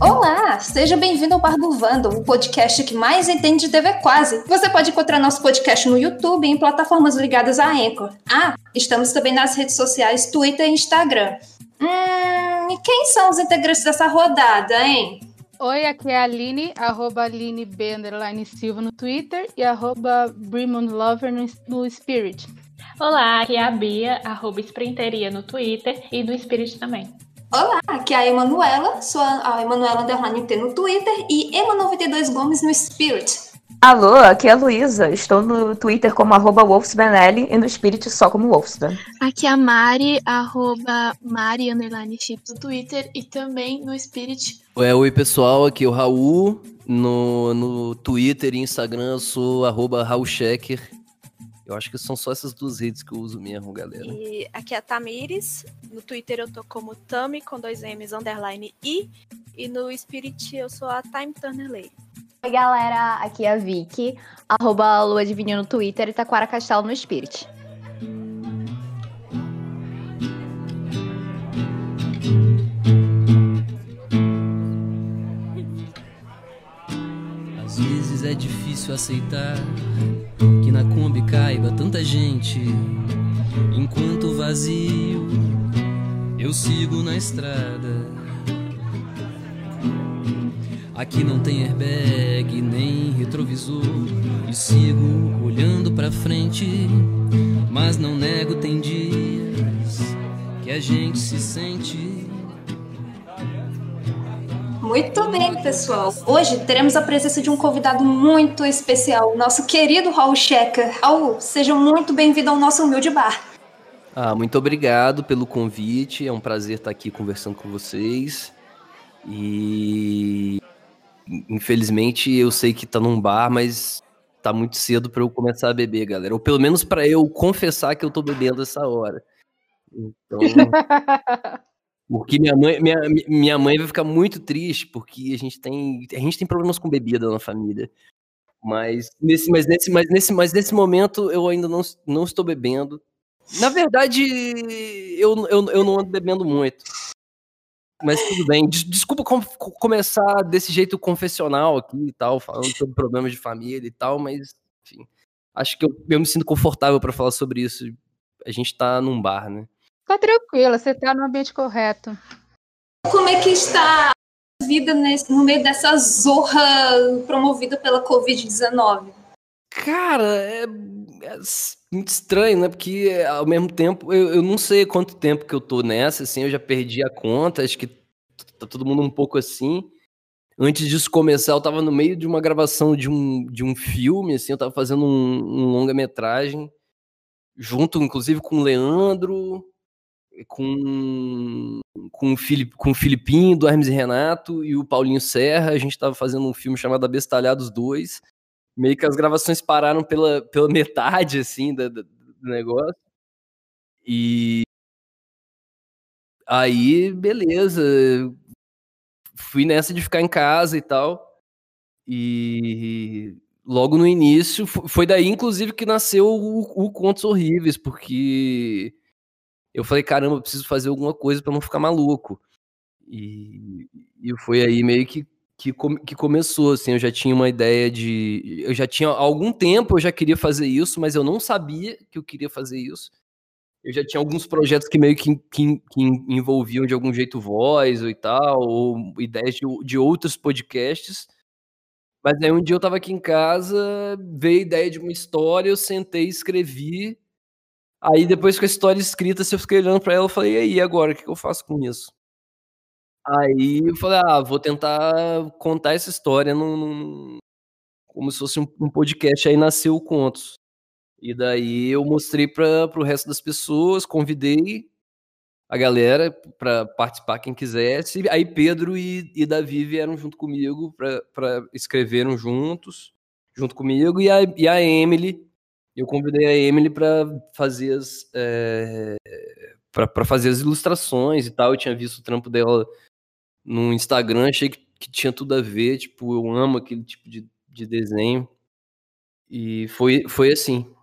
Olá, seja bem-vindo ao Bar do Vando, o podcast que mais entende de TV quase. Você pode encontrar nosso podcast no YouTube e em plataformas ligadas à Anchor. Ah, estamos também nas redes sociais Twitter e Instagram. Hum, e quem são os integrantes dessa rodada, hein? Oi, aqui é a Aline, arroba Aline B, underline Silva no Twitter e arroba Lover no, no Spirit. Olá, aqui é a Bia, arroba Sprinteria no Twitter e no Spirit também. Olá, aqui é a Emanuela, sou a Emanuela Underline T no Twitter e Ema92 Gomes no Spirit. Alô, aqui é a Luísa, estou no Twitter como arroba wolfsbenelli e no Spirit só como Wolfsben. Aqui é a Mari, arroba Mari, underline chip no Twitter e também no Spirit. É, oi pessoal, aqui é o Raul, no, no Twitter e Instagram eu sou arroba Raul Checker eu acho que são só essas duas redes que eu uso mesmo, galera. E aqui é a Tamires. No Twitter eu tô como Tami com dois M's underline I. E no Spirit eu sou a Time Turner Lay. Oi, galera. Aqui é a Vicky. Arroba Lua de Vinho no Twitter e Taquara Castelo no Spirit. Às vezes é difícil aceitar que na Kombi caiba tanta gente, enquanto vazio eu sigo na estrada. Aqui não tem airbag nem retrovisor e sigo olhando para frente, mas não nego tem dias que a gente se sente muito bem, pessoal. Hoje teremos a presença de um convidado muito especial, nosso querido Raul Checa. Raul, seja muito bem-vindo ao nosso humilde bar. Ah, muito obrigado pelo convite. É um prazer estar aqui conversando com vocês. E infelizmente eu sei que tá num bar, mas tá muito cedo para eu começar a beber, galera. Ou pelo menos para eu confessar que eu tô bebendo essa hora. Então, Porque minha mãe, minha, minha mãe vai ficar muito triste, porque a gente tem, a gente tem problemas com bebida na família. Mas nesse, mas nesse, mas nesse, mas nesse momento eu ainda não, não estou bebendo. Na verdade, eu, eu, eu não ando bebendo muito. Mas tudo bem. Desculpa com, começar desse jeito confessional aqui e tal, falando sobre problemas de família e tal, mas enfim. Acho que eu, eu me sinto confortável para falar sobre isso. A gente tá num bar, né? Tá tranquila, você tá no ambiente correto. Como é que está a vida nesse, no meio dessa zorra promovida pela Covid-19? Cara, é, é, muito estranho, né? Porque ao mesmo tempo, eu, eu não sei quanto tempo que eu tô nessa, assim, eu já perdi a conta, acho que tá todo mundo um pouco assim. Antes disso começar, eu tava no meio de uma gravação de um, de um filme, assim, eu tava fazendo um, um longa-metragem, junto, inclusive, com o Leandro, com, com, o Filip, com o Filipinho, do Hermes e Renato e o Paulinho Serra. A gente estava fazendo um filme chamado Abestalhados 2. Meio que as gravações pararam pela, pela metade, assim, do, negócio. E aí, beleza. Fui nessa de ficar em casa e tal. E logo no início, foi daí, inclusive, que nasceu o, o Contos Horríveis, porque eu falei, caramba, eu preciso fazer alguma coisa para não ficar maluco. E, e foi aí meio que, que, que começou, assim, eu já tinha uma ideia de... Eu já tinha, há algum tempo eu já queria fazer isso, mas eu não sabia que eu queria fazer isso. Eu já tinha alguns projetos que meio que, que, que envolviam de algum jeito voz ou e tal, ou ideias de, de outros podcasts. Mas aí um dia eu tava aqui em casa, veio a ideia de uma história, eu sentei, escrevi, Aí depois com a história escrita, eu fiquei olhando pra ela, eu falei, e aí, agora, o que, que eu faço com isso? Aí eu falei, ah, vou tentar contar essa história num, num como se fosse um, um, podcast, aí nasceu o Contos. E daí eu mostrei para o resto das pessoas, convidei a galera para participar quem quisesse. Aí Pedro e, e Davi vieram junto comigo para escreveram juntos, junto comigo, e a, e a Emily eu convidei a Emily para fazer as é, para fazer as ilustrações e tal. Eu tinha visto o trampo dela no Instagram, achei que, que tinha tudo a ver. Tipo, eu amo aquele tipo de, de desenho. E foi, foi assim.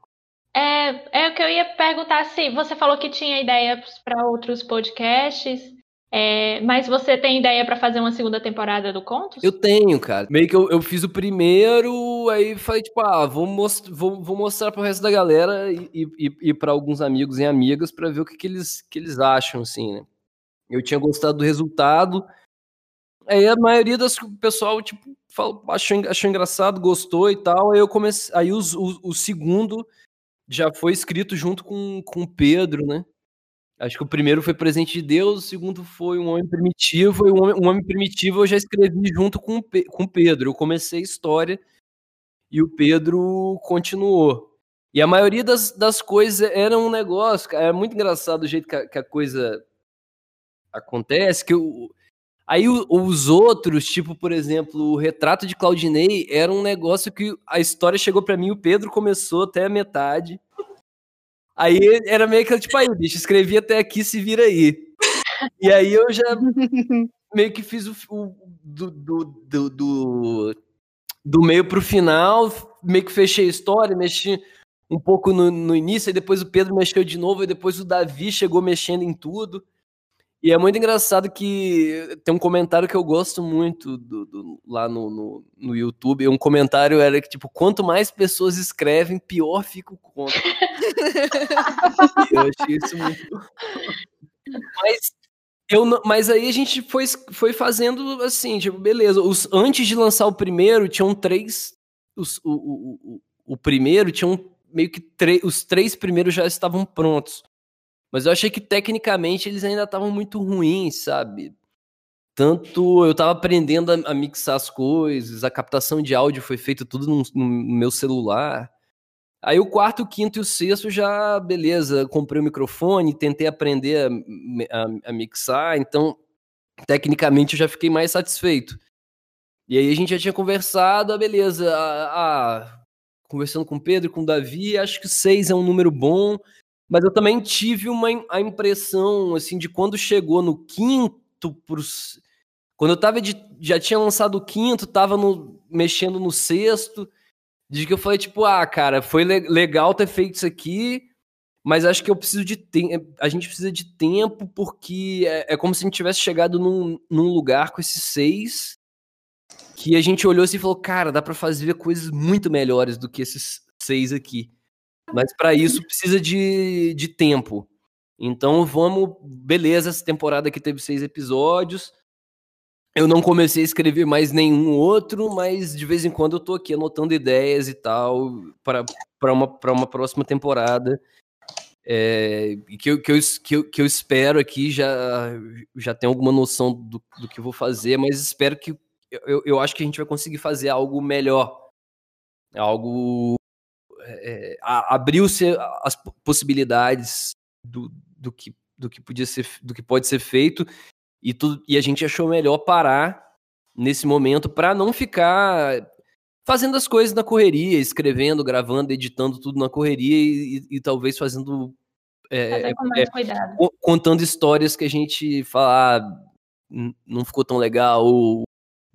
É, é o que eu ia perguntar se você falou que tinha ideias para outros podcasts. É, mas você tem ideia para fazer uma segunda temporada do Contos? Eu tenho, cara. Meio que eu, eu fiz o primeiro, aí falei, tipo, ah, vou, most vou, vou mostrar pro resto da galera e, e, e para alguns amigos e amigas para ver o que, que, eles, que eles acham, assim, né? Eu tinha gostado do resultado. Aí a maioria das pessoal, tipo, falou, achou, achou engraçado, gostou e tal. Aí eu comecei. Aí os, o, o segundo já foi escrito junto com, com o Pedro, né? Acho que o primeiro foi Presente de Deus, o segundo foi Um Homem Primitivo, e um Homem, um homem Primitivo eu já escrevi junto com, com Pedro. Eu comecei a história e o Pedro continuou. E a maioria das, das coisas era um negócio, é muito engraçado o jeito que a, que a coisa acontece, que o, aí o, os outros, tipo, por exemplo, o Retrato de Claudinei, era um negócio que a história chegou para mim, o Pedro começou até a metade, Aí era meio que tipo, aí, bicho, escrevi até aqui, se vira aí. E aí eu já meio que fiz o, o do, do, do, do, do meio pro final, meio que fechei a história, mexi um pouco no, no início, aí depois o Pedro mexeu de novo, e depois o Davi chegou mexendo em tudo. E é muito engraçado que tem um comentário que eu gosto muito do, do, lá no, no, no, YouTube. Um comentário era que, tipo, quanto mais pessoas escrevem, pior fica o conto. eu achei isso muito. Mas, eu, mas aí a gente foi, foi fazendo assim, tipo, beleza. Os, antes de lançar o primeiro, tinham três. Os, o, o, o, o primeiro tinham meio que os três primeiros já estavam prontos. Mas eu achei que tecnicamente eles ainda estavam muito ruins, sabe? Tanto eu tava aprendendo a, a, mixar as coisas, a captação de áudio foi feita tudo no, no, meu celular. Aí o quarto, o quinto e o sexto já, beleza, comprei o microfone, tentei aprender a, a, a mixar, então tecnicamente eu já fiquei mais satisfeito. E aí a gente já tinha conversado, ah, beleza, ah, ah, conversando com o Pedro, com o Davi, acho que seis é um número bom. Mas eu também tive uma a impressão, assim, de quando chegou no quinto, quando eu tava de, já tinha lançado o quinto, tava no, mexendo no sexto, de que eu falei, tipo, ah, cara, foi le legal ter feito isso aqui, mas acho que eu preciso de tempo, a gente precisa de tempo, porque é, é como se a gente tivesse chegado num, num lugar com esses seis, que a gente olhou assim e falou, cara, dá para fazer coisas muito melhores do que esses seis aqui. Mas para isso precisa de, de tempo. Então vamos, beleza, essa temporada aqui teve seis episódios. Eu não comecei a escrever mais nenhum outro, mas de vez em quando eu tô aqui anotando ideias e tal para uma, uma próxima temporada. É, que, eu, que, eu, que, eu, que eu espero aqui já, já tenho alguma noção do, do que vou fazer, mas espero que eu, eu acho que a gente vai conseguir fazer algo melhor. Algo é, abriu-se as possibilidades do, do, que, do que podia ser, do que pode ser feito e tudo, e a gente achou melhor parar nesse momento para não ficar fazendo as coisas na correria, escrevendo, gravando, editando tudo na correria e, e, e talvez fazendo é, é, contando histórias que a gente fala ah, não ficou tão legal ou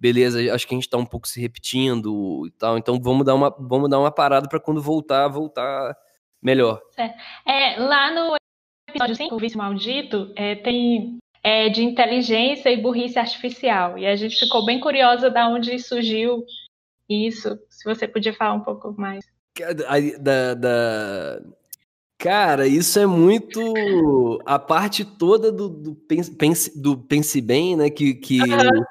beleza, acho que a gente tá um pouco se repetindo e tal, então vamos dar uma, vamos dar uma parada para quando voltar, voltar melhor. É, lá no episódio 5, o Vício Maldito, é, tem é, de inteligência e burrice artificial, e a gente ficou bem curiosa da onde surgiu isso, se você podia falar um pouco mais. Da, da... Cara, isso é muito a parte toda do, do, pense, do Pense Bem, né? Que, que uhum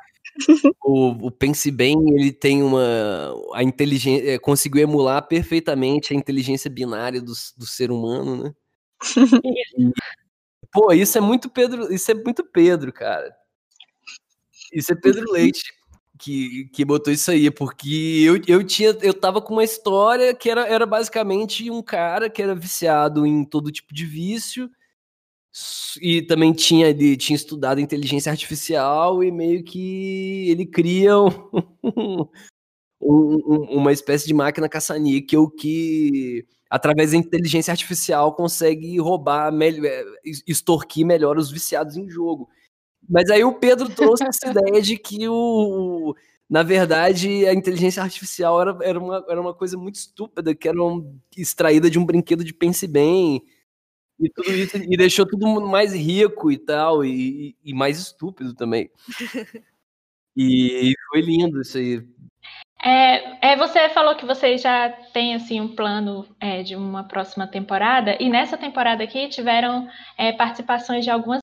o, o Pense Bem, ele tem uma. A inteligência. É, conseguiu emular perfeitamente a inteligência binária do, do ser humano, né? E, pô, isso é muito Pedro. Isso é muito Pedro, cara. Isso é Pedro Leite que, que botou isso aí, porque eu, eu tinha. Eu tava com uma história que era, era basicamente um cara que era viciado em todo tipo de vício e também tinha ele tinha estudado inteligência artificial e meio que ele cria um, um, uma espécie de máquina caça-níquel que através da inteligência artificial consegue roubar, é, extorquir melhor os viciados em jogo. Mas aí o Pedro trouxe essa ideia de que o na verdade, a inteligência artificial era, era, uma, era uma coisa muito estúpida, que era um, extraída de um brinquedo de Pense Bem. E tudo isso, e deixou tudo mais rico e tal, e, e mais estúpido também. E foi lindo isso aí. É, é, você falou que você já tem assim um plano é, de uma próxima temporada, e nessa temporada aqui tiveram é, participações de algumas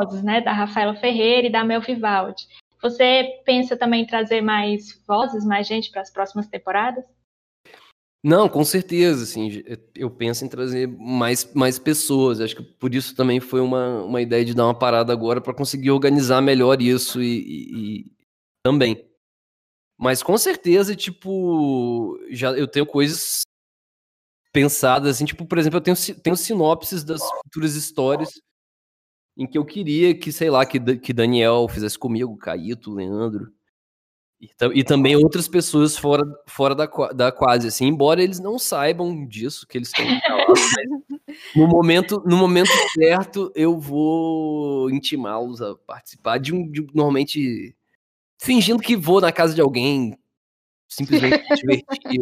vozes, né? Da Rafaela Ferreira e da Mel Vivaldi. Você pensa também em trazer mais vozes, mais gente para as próximas temporadas? Não, com certeza, assim, eu penso em trazer mais, mais pessoas. Acho que por isso também foi uma, uma ideia de dar uma parada agora para conseguir organizar melhor isso e, e, e, também. Mas com certeza, tipo, já eu tenho coisas pensadas, assim, tipo, por exemplo, eu tenho, tenho sinopses das futuras histórias em que eu queria que, sei lá, que, que Daniel fizesse comigo, Caíto, Leandro, e, e, também outras pessoas fora, fora da, da quase, assim, embora eles não saibam disso, que eles estão no momento, no momento certo, eu vou intimá-los a participar de um, de, normalmente, fingindo que vou na casa de alguém, simplesmente divertir.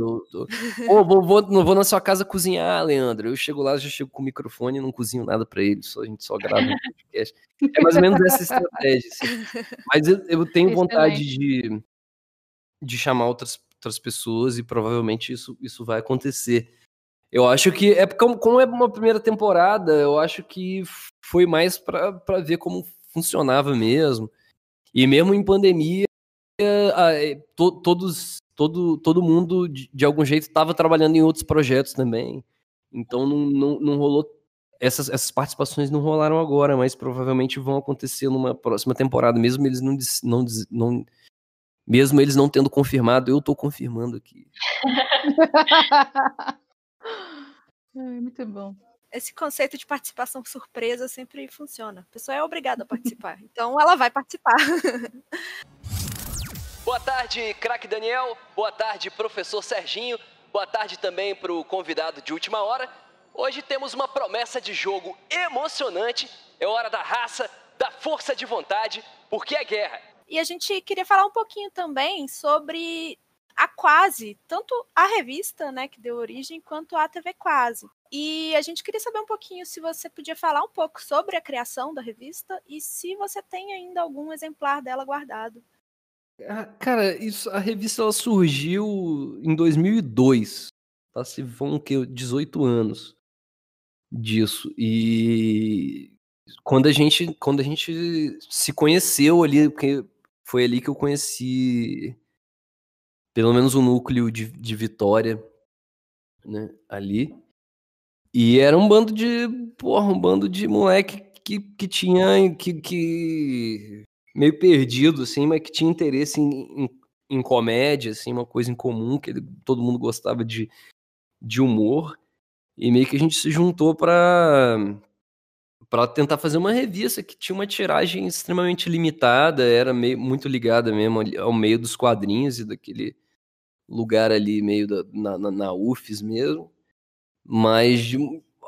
Pô, vou, vou, não vou na sua casa cozinhar, Leandro. Eu chego lá, já chego com o microfone e não cozinho nada para ele, só, a gente só grava um podcast. É mais ou menos essa estratégia. Assim. Mas eu, eu tenho vontade de, de chamar outras, outras pessoas e provavelmente isso, isso vai acontecer. Eu acho que é como, como é uma primeira temporada, eu acho que foi mais para ver como funcionava mesmo. E mesmo em pandemia, é, to, todos todo, todo mundo, de, de algum jeito, estava trabalhando em outros projetos também. Então não, não, não rolou. Essas, essas participações não rolaram agora, mas provavelmente vão acontecer numa próxima temporada, mesmo eles não, não, não mesmo eles não tendo confirmado, eu estou confirmando aqui. Ai, muito bom. Esse conceito de participação surpresa sempre funciona. A pessoa é obrigada a participar, então ela vai participar. Boa tarde, craque Daniel. Boa tarde, professor Serginho. Boa tarde também para o convidado de última hora. Hoje temos uma promessa de jogo emocionante. É hora da raça, da força de vontade, porque é guerra. E a gente queria falar um pouquinho também sobre a Quase, tanto a revista, né, que deu origem, quanto a TV Quase. E a gente queria saber um pouquinho se você podia falar um pouco sobre a criação da revista e se você tem ainda algum exemplar dela guardado. Ah, cara, isso, a revista ela surgiu em 2002. Tá? Se vão que 18 anos disso. E quando a gente quando a gente se conheceu ali, porque foi ali que eu conheci pelo menos o núcleo de, de Vitória, né, ali. E era um bando de, porra, um bando de moleque que, que tinha que, que meio perdido, assim, mas que tinha interesse em, em, em comédia, assim, uma coisa em comum, que ele, todo mundo gostava de, de humor. E meio que a gente se juntou para para tentar fazer uma revista que tinha uma tiragem extremamente limitada, era meio, muito ligada mesmo ao meio dos quadrinhos e daquele lugar ali meio da, na, na, na UFES mesmo. Mas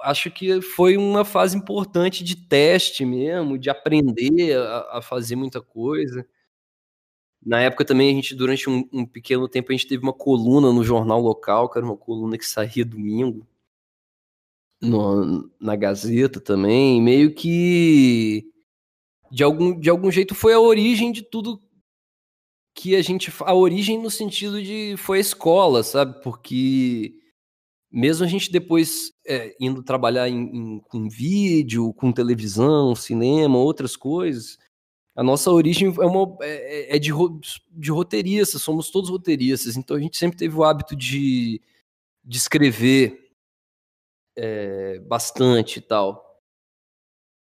acho que foi uma fase importante de teste mesmo, de aprender a, a fazer muita coisa. Na época também a gente, durante um, um, pequeno tempo, a gente teve uma coluna no jornal local, que era uma coluna que saía domingo, no, na Gazeta também, meio que de algum, de algum jeito foi a origem de tudo que a gente. A origem no sentido de foi a escola, sabe? Porque mesmo a gente depois é, indo trabalhar em, em, com vídeo, com televisão, cinema, outras coisas, a nossa origem é, uma, é, é, é de, de roteiristas, somos todos roteiristas, então a gente sempre teve o hábito de, de escrever é, bastante e tal.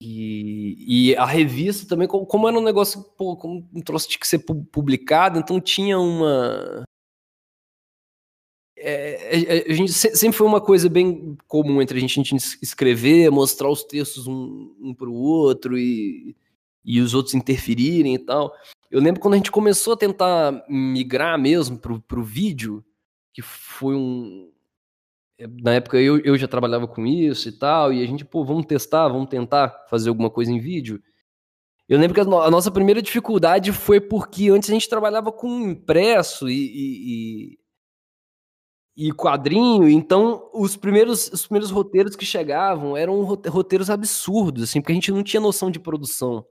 E, e, a revista também, como, era um negócio, pô, como um troço tinha que ser publicado, então tinha uma, é, a gente sempre foi uma coisa bem comum entre a gente, a gente escrever, mostrar os textos um, um para o outro e, e os outros interferirem e tal. Eu lembro quando a gente começou a tentar migrar mesmo para o vídeo, que foi um. Na época eu, eu já trabalhava com isso e tal, e a gente, pô, vamos testar, vamos tentar fazer alguma coisa em vídeo. Eu lembro que a, no- a nossa primeira dificuldade foi porque antes a gente trabalhava com impresso e, e, e- e quadrinho, então os primeiros, os primeiros roteiros que chegavam eram rote- roteiros absurdos, assim, porque a gente não tinha noção de produção.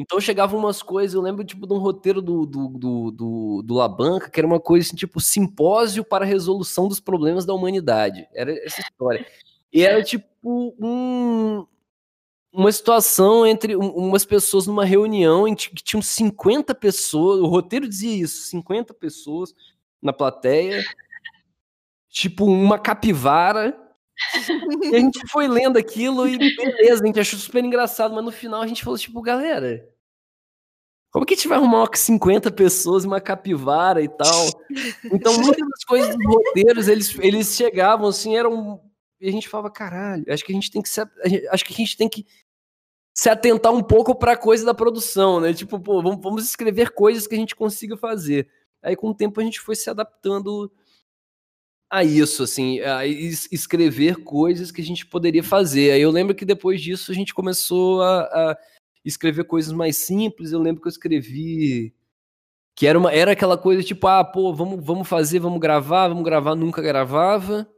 Então chegavam umas coisas, eu lembro tipo de um roteiro do, do, do, do, do Labanca, que era uma coisa assim, tipo simpósio para resolução dos problemas da humanidade. Era essa história. E era tipo um, uma situação entre um- umas pessoas numa reunião em que tinham 50 pessoas, o roteiro dizia isso, 50 pessoas na plateia, tipo uma capivara. E a gente foi lendo aquilo e beleza, a gente achou super engraçado, mas no final a gente falou tipo, galera, como que a gente vai arrumar uma 50 pessoas e uma capivara e tal? Então muitas das coisas dos roteiros, eles, eles chegavam assim, eram e a gente falava, caralho, acho que a gente tem que se, acho que a gente tem que se atentar um pouco para coisa da produção, né? Tipo, pô, vamos escrever coisas que a gente consiga fazer. Aí com o tempo a gente foi se adaptando a isso, assim, a es- escrever coisas que a gente poderia fazer. Aí eu lembro que depois disso a gente começou a, a escrever coisas mais simples. Eu lembro que eu escrevi que era uma era aquela coisa tipo, ah, pô, vamos vamos fazer, vamos gravar, vamos gravar, nunca gravava.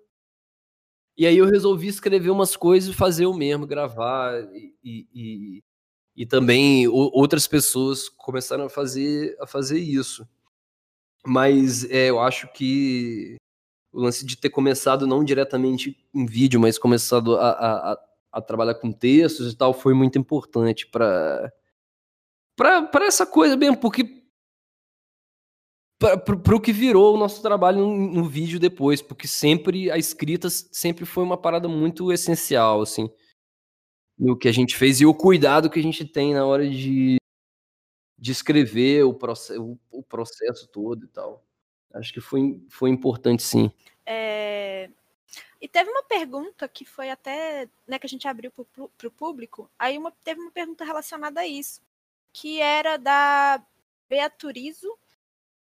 E aí eu resolvi escrever umas coisas e fazer eu mesmo, gravar e, e, e- também outras pessoas começaram a fazer a fazer isso. Mas é, eu acho que o lance de ter começado não diretamente em vídeo, mas começado a, a, a- trabalhar com textos e tal, foi muito importante para para essa coisa mesmo, porque para o que virou o nosso trabalho no, no vídeo depois, porque sempre a escrita sempre foi uma parada muito essencial, assim, no que a gente fez e o cuidado que a gente tem na hora de, de escrever o, proce o, o processo todo e tal. Acho que foi, foi importante, sim. É, E teve uma pergunta que foi até, né, que a gente abriu para o público. Aí uma, teve uma pergunta relacionada a isso, que era da Beaturizo,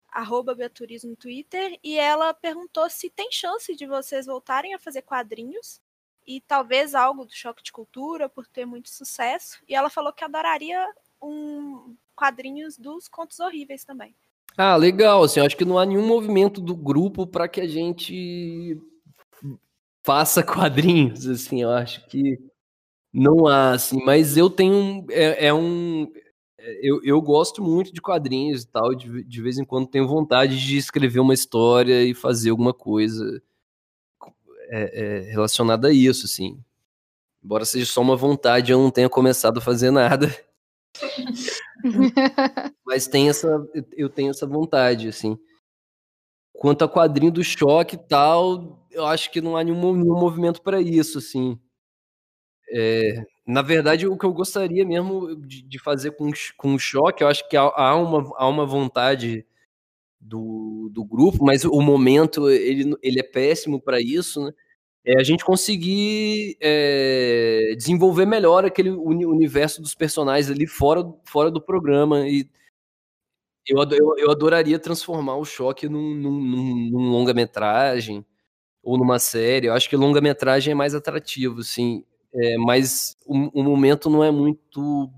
arroba Beaturizo no Twitter, e ela perguntou se tem chance de vocês voltarem a fazer quadrinhos e talvez algo do choque de cultura por ter muito sucesso. E ela falou que adoraria um quadrinhos dos contos horríveis também. Ah, legal. Assim, acho que não há nenhum movimento do grupo para que a gente faça quadrinhos. Assim, eu acho que não há, assim. Mas eu tenho é, é um, eu, eu gosto muito de quadrinhos e tal. De, de vez em quando tenho vontade de escrever uma história e fazer alguma coisa é, é, relacionada a isso, assim. Embora seja só uma vontade, eu não tenha começado a fazer nada. Mas tem essa, eu tenho essa vontade, assim. Quanto a quadrinho do choque e tal, eu acho que não há nenhum, nenhum movimento para isso, assim. É, na verdade, o que eu gostaria mesmo de, de fazer com, com o choque, eu acho que há, há uma, há uma vontade do, do grupo, mas o momento ele, ele é péssimo para isso, né? É a gente conseguir é, desenvolver melhor aquele uni- universo dos personagens ali fora, fora do programa. E eu, eu, eu adoraria transformar o choque num, num, num- longa-metragem ou numa série. Eu acho que longa-metragem é mais atrativo, assim. É, mas o, o momento não é muito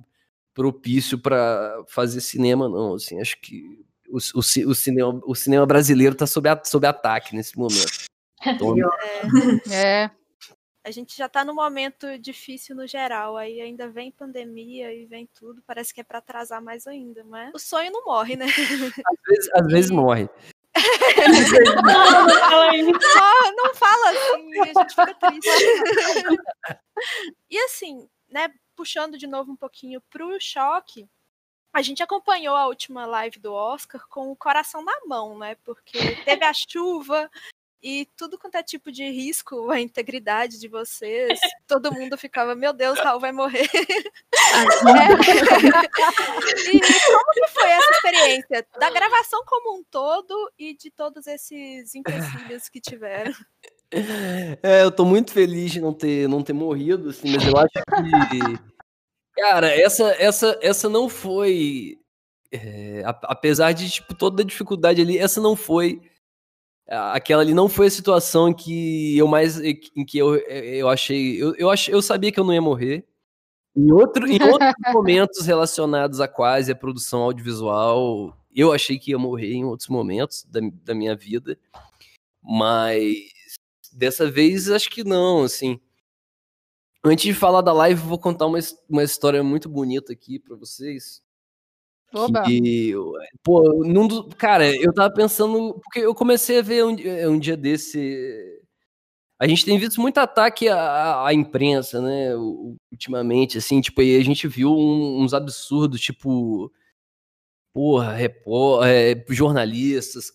propício para fazer cinema, não. Assim, acho que o, o, o cinema, o cinema brasileiro está sob, sob ataque nesse momento. Então, É. A gente já tá num momento difícil no geral, aí ainda vem pandemia e vem tudo, parece que é pra atrasar mais ainda, mas o sonho não morre, né? às vezes, às vezes morre. Não, não fala isso. Não, não fala assim, a gente fica triste. e assim, né, puxando de novo um pouquinho pro choque, a gente acompanhou a última live do Oscar com o coração na mão, né? Porque teve a chuva e tudo quanto é tipo de risco à integridade de vocês. Todo mundo ficava, meu Deus, Raul vai morrer. É. E como que foi essa experiência da gravação como um todo e de todos esses empecilhos que tiveram? É, eu tô muito feliz de não ter, não ter morrido, assim, mas eu acho que. Cara, essa, essa, essa não foi. é, apesar de tipo, toda a dificuldade ali, essa não foi. Aquela ali não foi a situação em que eu mais. em que eu, eu achei. Eu, eu, achei, eu sabia que eu não ia morrer. Em, outro, em outros momentos relacionados a quase a produção audiovisual, eu achei que ia morrer em outros momentos da, da minha vida, mas dessa vez acho que não, assim. Antes de falar da live, vou contar uma, uma história muito bonita aqui para vocês. Oba. Que, pô, num do, cara, eu tava pensando, porque eu comecei a ver um, um dia desse. A gente tem visto muito ataque à, à imprensa, né, ultimamente, assim, tipo, e a gente viu um, uns absurdos, tipo, porra, repó, é, jornalistas,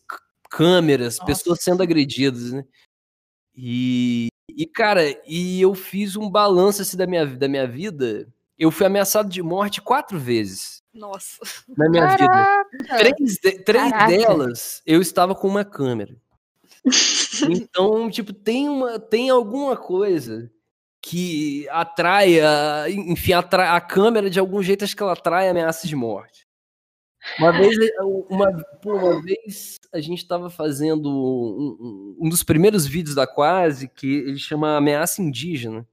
câmeras, Nossa. pessoas sendo agredidas, né? E, e, cara, e eu fiz um balanço assim, da, minha, da minha vida. Eu fui ameaçado de morte quatro vezes. Nossa. Na minha Caraca. vida. Três, de, três delas eu estava com uma câmera. Então, tipo, tem, uma, tem alguma coisa que atrai, enfim, atrai, a câmera de algum jeito, acho que ela atrai ameaças de morte. Uma vez, uma, uma vez a gente estava fazendo um, um, dos primeiros vídeos da Quase, que ele chama Ameaça Indígena.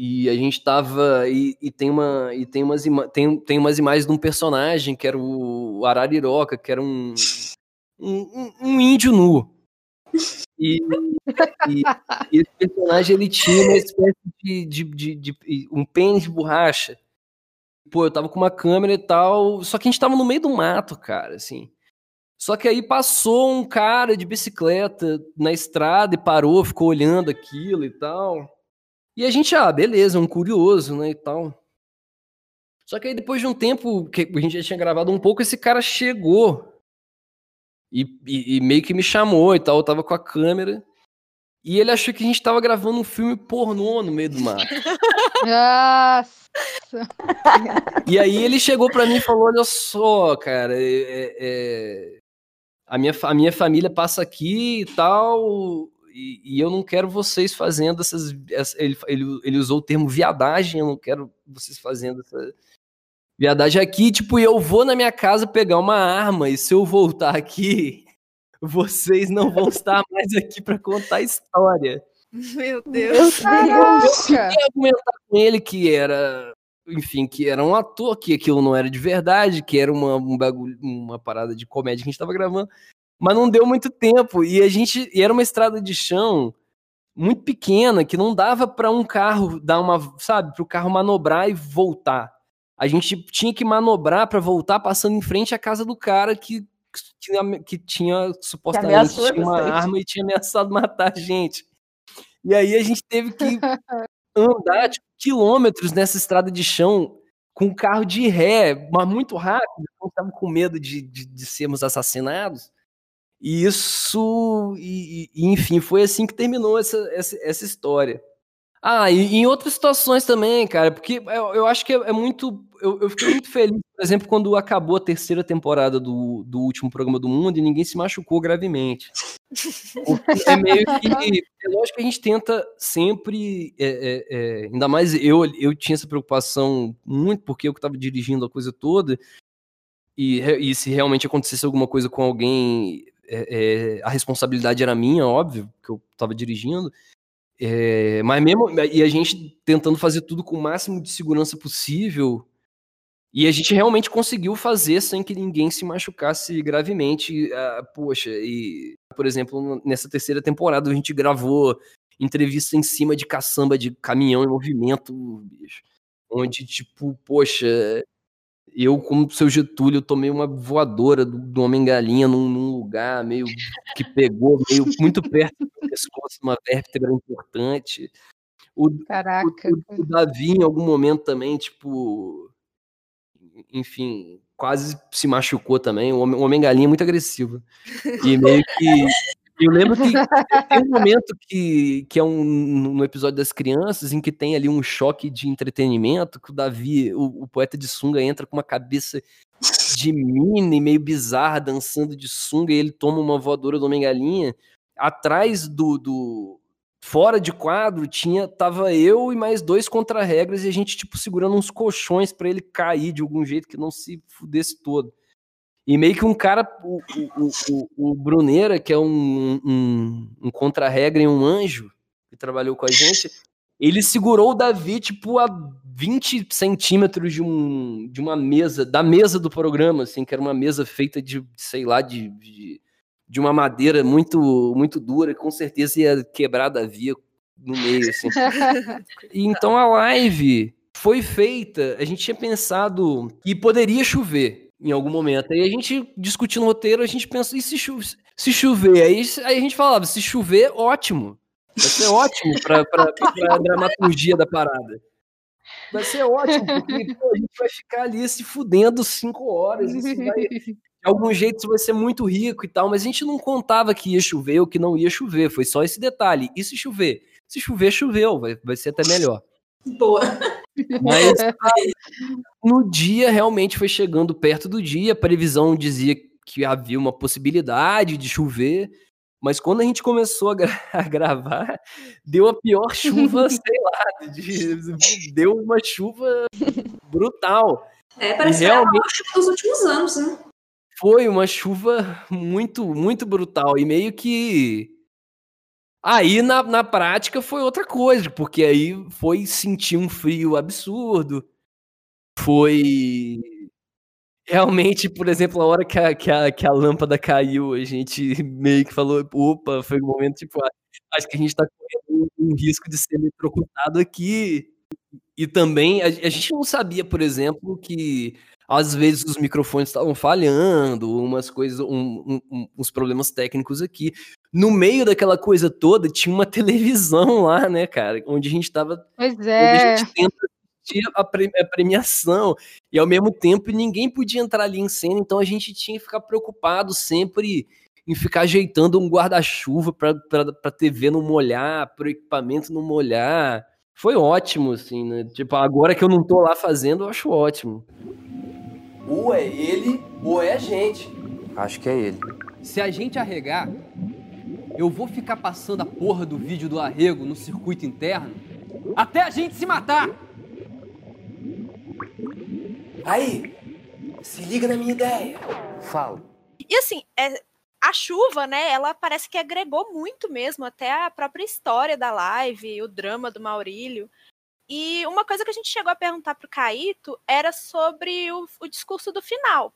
E a gente tava. E, e, tem, uma, e tem, umas tem, tem umas imagens de um personagem que era o Arariroca, que era um, um, um índio nu. E, e, e, esse personagem ele tinha uma espécie de, de, de, de um pênis de borracha pô, eu tava com uma câmera e tal, só que a gente tava no meio do mato, cara, assim. Só que aí passou um cara de bicicleta na estrada e parou, ficou olhando aquilo e tal. E a gente, ah, beleza, um curioso, né, e tal. Só que aí depois de um tempo que a gente já tinha gravado um pouco, esse cara chegou e, e, e meio que me chamou e tal, eu tava com a câmera. E ele achou que a gente tava gravando um filme pornô no meio do mato. Nossa! E aí ele chegou para mim e falou: Olha só, cara, é, é, a, minha, a minha família passa aqui e tal, e, e eu não quero vocês fazendo essas. Essa, ele, ele, ele usou o termo viadagem, eu não quero vocês fazendo essa viadagem aqui. Tipo, eu vou na minha casa pegar uma arma, e se eu voltar aqui, vocês não vão estar mais aqui para contar a história. Meu Deus. Eu queria argumentar com ele que era, enfim, que era um ator, que aquilo não era de verdade, que era uma, um bagulho, uma parada de comédia que a gente tava gravando. Mas não deu muito tempo. E a gente. E era uma estrada de chão muito pequena, que não dava para um carro dar uma. Sabe, para o carro manobrar e voltar. A gente tinha que manobrar para voltar passando em frente à casa do cara que tinha, que tinha supostamente que tinha uma arma e tinha ameaçado matar a gente. E aí a gente teve que andar tipo, quilômetros nessa estrada de chão com um carro de ré, mas muito rápido, não estava com medo de, de, de, sermos assassinados. E isso, e, e, enfim, foi assim que terminou essa, essa, essa história. Ah, e em outras situações também, cara, porque eu, eu acho que é, é muito. Eu, eu, fiquei muito feliz, por exemplo, quando acabou a terceira temporada do, do último programa do mundo e ninguém se machucou gravemente. é meio que. É lógico que a gente tenta sempre. É, é, é, ainda mais eu, eu tinha essa preocupação muito porque eu que estava dirigindo a coisa toda. E, e se realmente acontecesse alguma coisa com alguém, é, é, a responsabilidade era minha, óbvio, que eu estava dirigindo. É, mas mesmo. E a gente tentando fazer tudo com o máximo de segurança possível. E a gente realmente conseguiu fazer sem que ninguém se machucasse gravemente. Uh, poxa, e, por exemplo, nessa terceira temporada a gente gravou entrevista em cima de caçamba de caminhão em movimento, bicho. Onde, tipo, poxa, eu, como seu Getúlio, tomei uma voadora do, do Homem-Galinha num, num, lugar meio que pegou, meio muito perto do pescoço, uma vértebra importante. O, Caraca. O, o, Davi, em algum momento também, tipo. Enfim, quase se machucou também. O Homem-Galinha é muito agressivo. E meio que eu lembro que tem um momento que, que é um, no episódio das crianças em que tem ali um choque de entretenimento, que o Davi, o, o poeta de sunga, entra com uma cabeça de mini, meio bizarra, dançando de sunga, e ele toma uma voadora do Homem-Galinha. Atrás do, do. Fora de quadro, tinha tava eu e mais dois contra-regras, e a gente, tipo, segurando uns colchões para ele cair de algum jeito que não se fudesse todo. E meio que um cara, o, o, o, o Bruneira, que é um, um, um contra-regra e um anjo, que trabalhou com a gente, Ele segurou o Davi, tipo, a 20 centímetros de, um, de uma mesa, da mesa do programa, assim, que era uma mesa feita de, sei lá, de, de, de uma madeira muito, muito dura, com certeza ia quebrar Davi no meio, assim. e então a live foi feita, a gente tinha pensado que poderia chover em algum momento. Aí a gente discutindo o roteiro, a gente pensou, e se, cho se chover? Aí, aí a gente falava, se chover, ótimo. Vai ser ótimo para a dramaturgia da parada. Vai ser ótimo, porque pô, a gente vai ficar ali se fudendo cinco horas. Vai, de algum jeito isso vai ser muito rico e tal, mas a gente não contava que ia chover ou que não ia chover. Foi só esse detalhe. E se chover? Se chover, choveu, vai, vai ser até melhor. Boa. Mas no dia, realmente foi chegando perto do dia, a previsão dizia que havia uma possibilidade de chover. Mas quando a gente começou a, gra a gravar, deu a pior chuva, sei lá, de, deu uma chuva brutal. É, parece realmente, que era a chuva dos últimos anos, né? Foi uma chuva muito, muito brutal. E meio que. Aí na, na prática foi outra coisa, porque aí foi sentir um frio absurdo, foi Realmente, por exemplo, a hora que a, que a, que a lâmpada caiu, a gente meio que falou, opa, foi um momento, tipo, ah, acho que a gente tá correndo um risco de ser eletrocutado aqui. E também, a, a gente não sabia, por exemplo, que às vezes os microfones estavam falhando, umas coisas, um, um, uns problemas técnicos aqui. No meio daquela coisa toda, tinha uma televisão lá, né, cara, onde a gente tava. Pois é. Onde a gente tenta existia a, premiação. E ao mesmo tempo ninguém podia entrar ali em cena, então a gente tinha que ficar preocupado sempre em ficar ajeitando um guarda-chuva para a TV não molhar, para o equipamento não molhar. Foi ótimo, assim, né? Tipo, agora que eu não tô lá fazendo, eu acho ótimo. Ou é ele, ou é a gente. Acho que é ele. Se a gente arregar, eu vou ficar passando a porra do vídeo do arrego no circuito interno até a gente se matar. Aí, se liga na minha ideia. Fala. E assim, é, a chuva, né, ela parece que agregou muito mesmo, até a própria história da live, o drama do Maurílio. E uma coisa que a gente chegou a perguntar pro Caíto era sobre o, o discurso do final.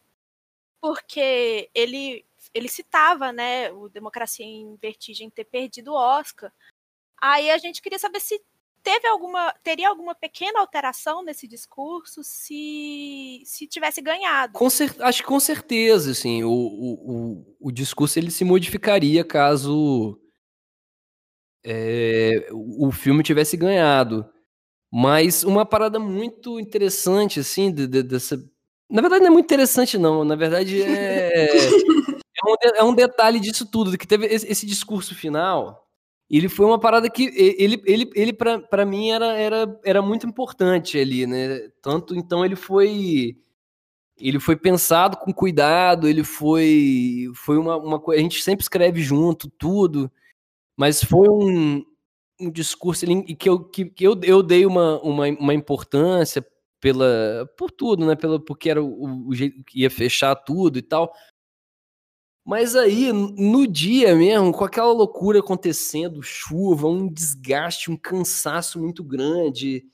Porque ele, ele citava, né, o Democracia em Vertigem ter perdido o Oscar. Aí a gente queria saber se teve alguma teria alguma pequena alteração nesse discurso se se tivesse ganhado? Com cer- acho que com certeza assim o, o, o, o discurso ele se modificaria caso é, o filme tivesse ganhado. Mas uma parada muito interessante assim de, de, dessa na verdade não é muito interessante não. Na verdade é é, um, é um detalhe disso tudo que teve esse, esse discurso final ele foi uma parada que ele, ele, ele para mim era, era, era muito importante ali, né? Tanto então ele foi ele foi pensado com cuidado, ele foi foi uma, uma coisa, a gente sempre escreve junto tudo, mas foi um, um discurso ali, que eu que, que eu, eu dei uma, uma, uma importância pela por tudo, né? Pela porque era o, o jeito que ia fechar tudo e tal. Mas aí, no dia mesmo, com aquela loucura acontecendo, chuva, um desgaste, um cansaço muito grande,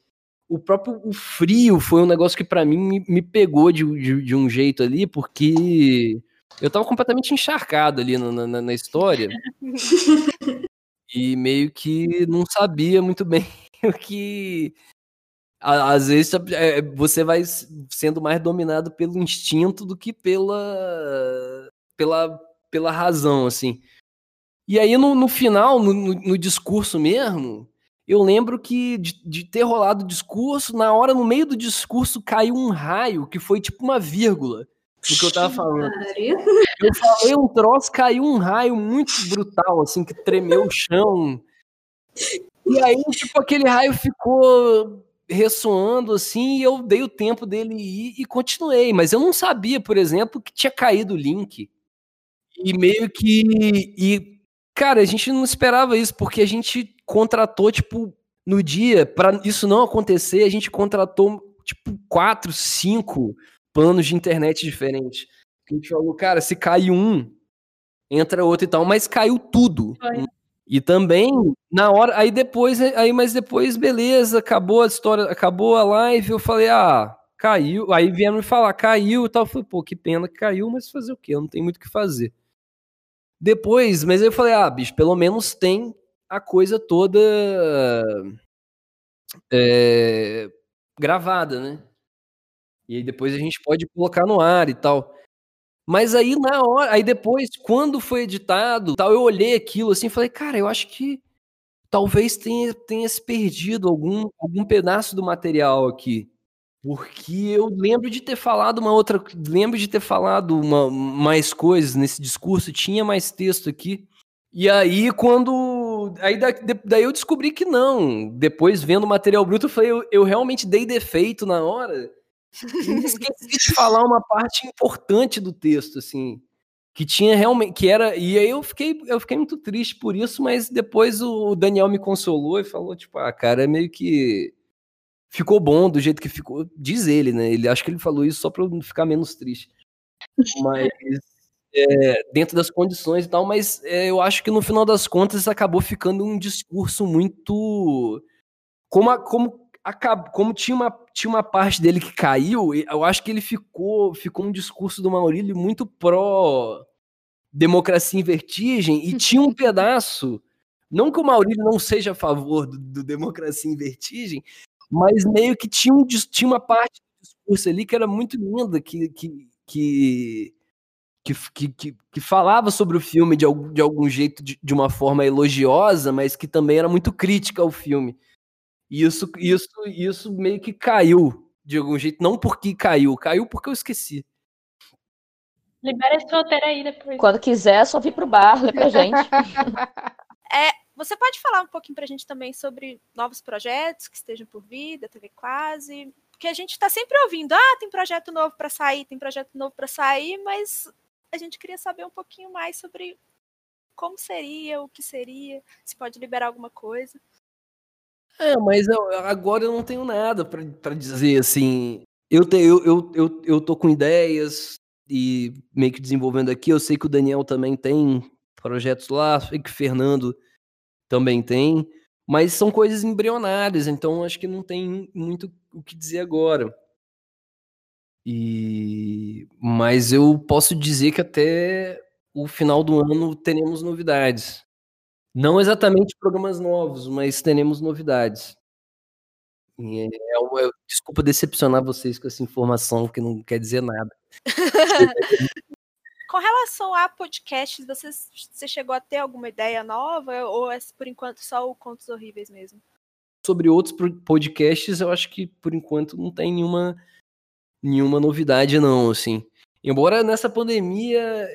o próprio o frio foi um negócio que para mim me, me pegou de, de, de, um jeito ali, porque eu tava completamente encharcado ali na, na, na história. e meio que não sabia muito bem o que. Às vezes é, você vai sendo mais dominado pelo instinto do que pela pela, pela razão, assim. E aí, no, no final, no, no, discurso mesmo, eu lembro que de, de, ter rolado o discurso, na hora, no meio do discurso, caiu um raio que foi tipo uma vírgula do que eu tava falando. Eu falei um troço, caiu um raio muito brutal, assim, que tremeu o chão. E aí, tipo, aquele raio ficou ressoando assim, e eu dei o tempo dele ir e continuei. Mas eu não sabia, por exemplo, que tinha caído o link. E meio que. E, cara, a gente não esperava isso, porque a gente contratou, tipo, no dia, para isso não acontecer, a gente contratou, tipo, quatro, cinco planos de internet diferentes. A gente falou, cara, se cai um, entra outro e tal, mas caiu tudo. Foi. E também, na hora, aí depois, aí, mas depois, beleza, acabou a história, acabou a live, eu falei, ah, caiu. Aí vieram me falar, caiu e tal. Eu falei, pô, que pena que caiu, mas fazer o quê? Eu não tenho muito o que fazer. Depois, mas eu falei, ah, bicho, pelo menos tem a coisa toda é, gravada, né? E aí depois a gente pode colocar no ar e tal. Mas aí na hora, aí depois, quando foi editado, tal, eu olhei aquilo assim, falei, cara, eu acho que talvez tenha, tenha se perdido algum, algum pedaço do material aqui. Porque eu lembro de ter falado uma outra, lembro de ter falado uma, mais coisas nesse discurso, tinha mais texto aqui. E aí quando, aí da, daí eu descobri que não. Depois vendo o material bruto, eu falei, eu, eu realmente dei defeito na hora esqueci de falar uma parte importante do texto, assim, que tinha realmente, que era, e aí eu fiquei, eu fiquei muito triste por isso, mas depois o Daniel me consolou e falou, tipo, ah, cara, é meio que ficou bom do jeito que ficou, diz ele, né, ele, acho que ele falou isso só pra eu ficar menos triste, mas é, dentro das condições e tal, mas é, eu acho que no final das contas acabou ficando um discurso muito, como, a, como acabou, como tinha uma, tinha uma parte dele que caiu, eu acho que ele ficou, ficou um discurso do Maurílio muito pró democracia em vertigem e tinha um pedaço, não que o Maurílio não seja a favor do, do democracia em vertigem, mas meio que tinha, um, tinha uma parte do discurso ali que era muito linda, que, que, que que, que, que, falava sobre o filme de algum, de algum jeito, de, de, uma forma elogiosa, mas que também era muito crítica ao filme. E isso, isso, isso meio que caiu de algum jeito. Não porque caiu, caiu porque eu esqueci. Libera esse roteiro aí depois. Quando quiser, é só vir pro bar, lê pra gente. é, você pode falar um pouquinho pra gente também sobre novos projetos que estejam por vir, da TV Quase? Porque a gente está sempre ouvindo, ah, tem projeto novo para sair, tem projeto novo para sair, mas a gente queria saber um pouquinho mais sobre como seria, o que seria, se pode liberar alguma coisa. É, mas eu, agora eu não tenho nada para dizer assim. Eu, te, eu, eu, eu, eu tô com ideias e meio que desenvolvendo aqui. Eu sei que o Daniel também tem projetos lá, sei que o Fernando também tem, mas são coisas embrionárias, então acho que não tem muito o que dizer agora. E mas eu posso dizer que até o final do ano teremos novidades. Não exatamente programas novos, mas teremos novidades. É, é uma, desculpa decepcionar vocês com essa informação que não quer dizer nada. com relação a podcasts, você, você chegou a ter alguma ideia nova ou é por enquanto só o Contos Horríveis mesmo? Sobre outros podcasts, eu acho que por enquanto não tem nenhuma nenhuma novidade não, assim. Embora nessa pandemia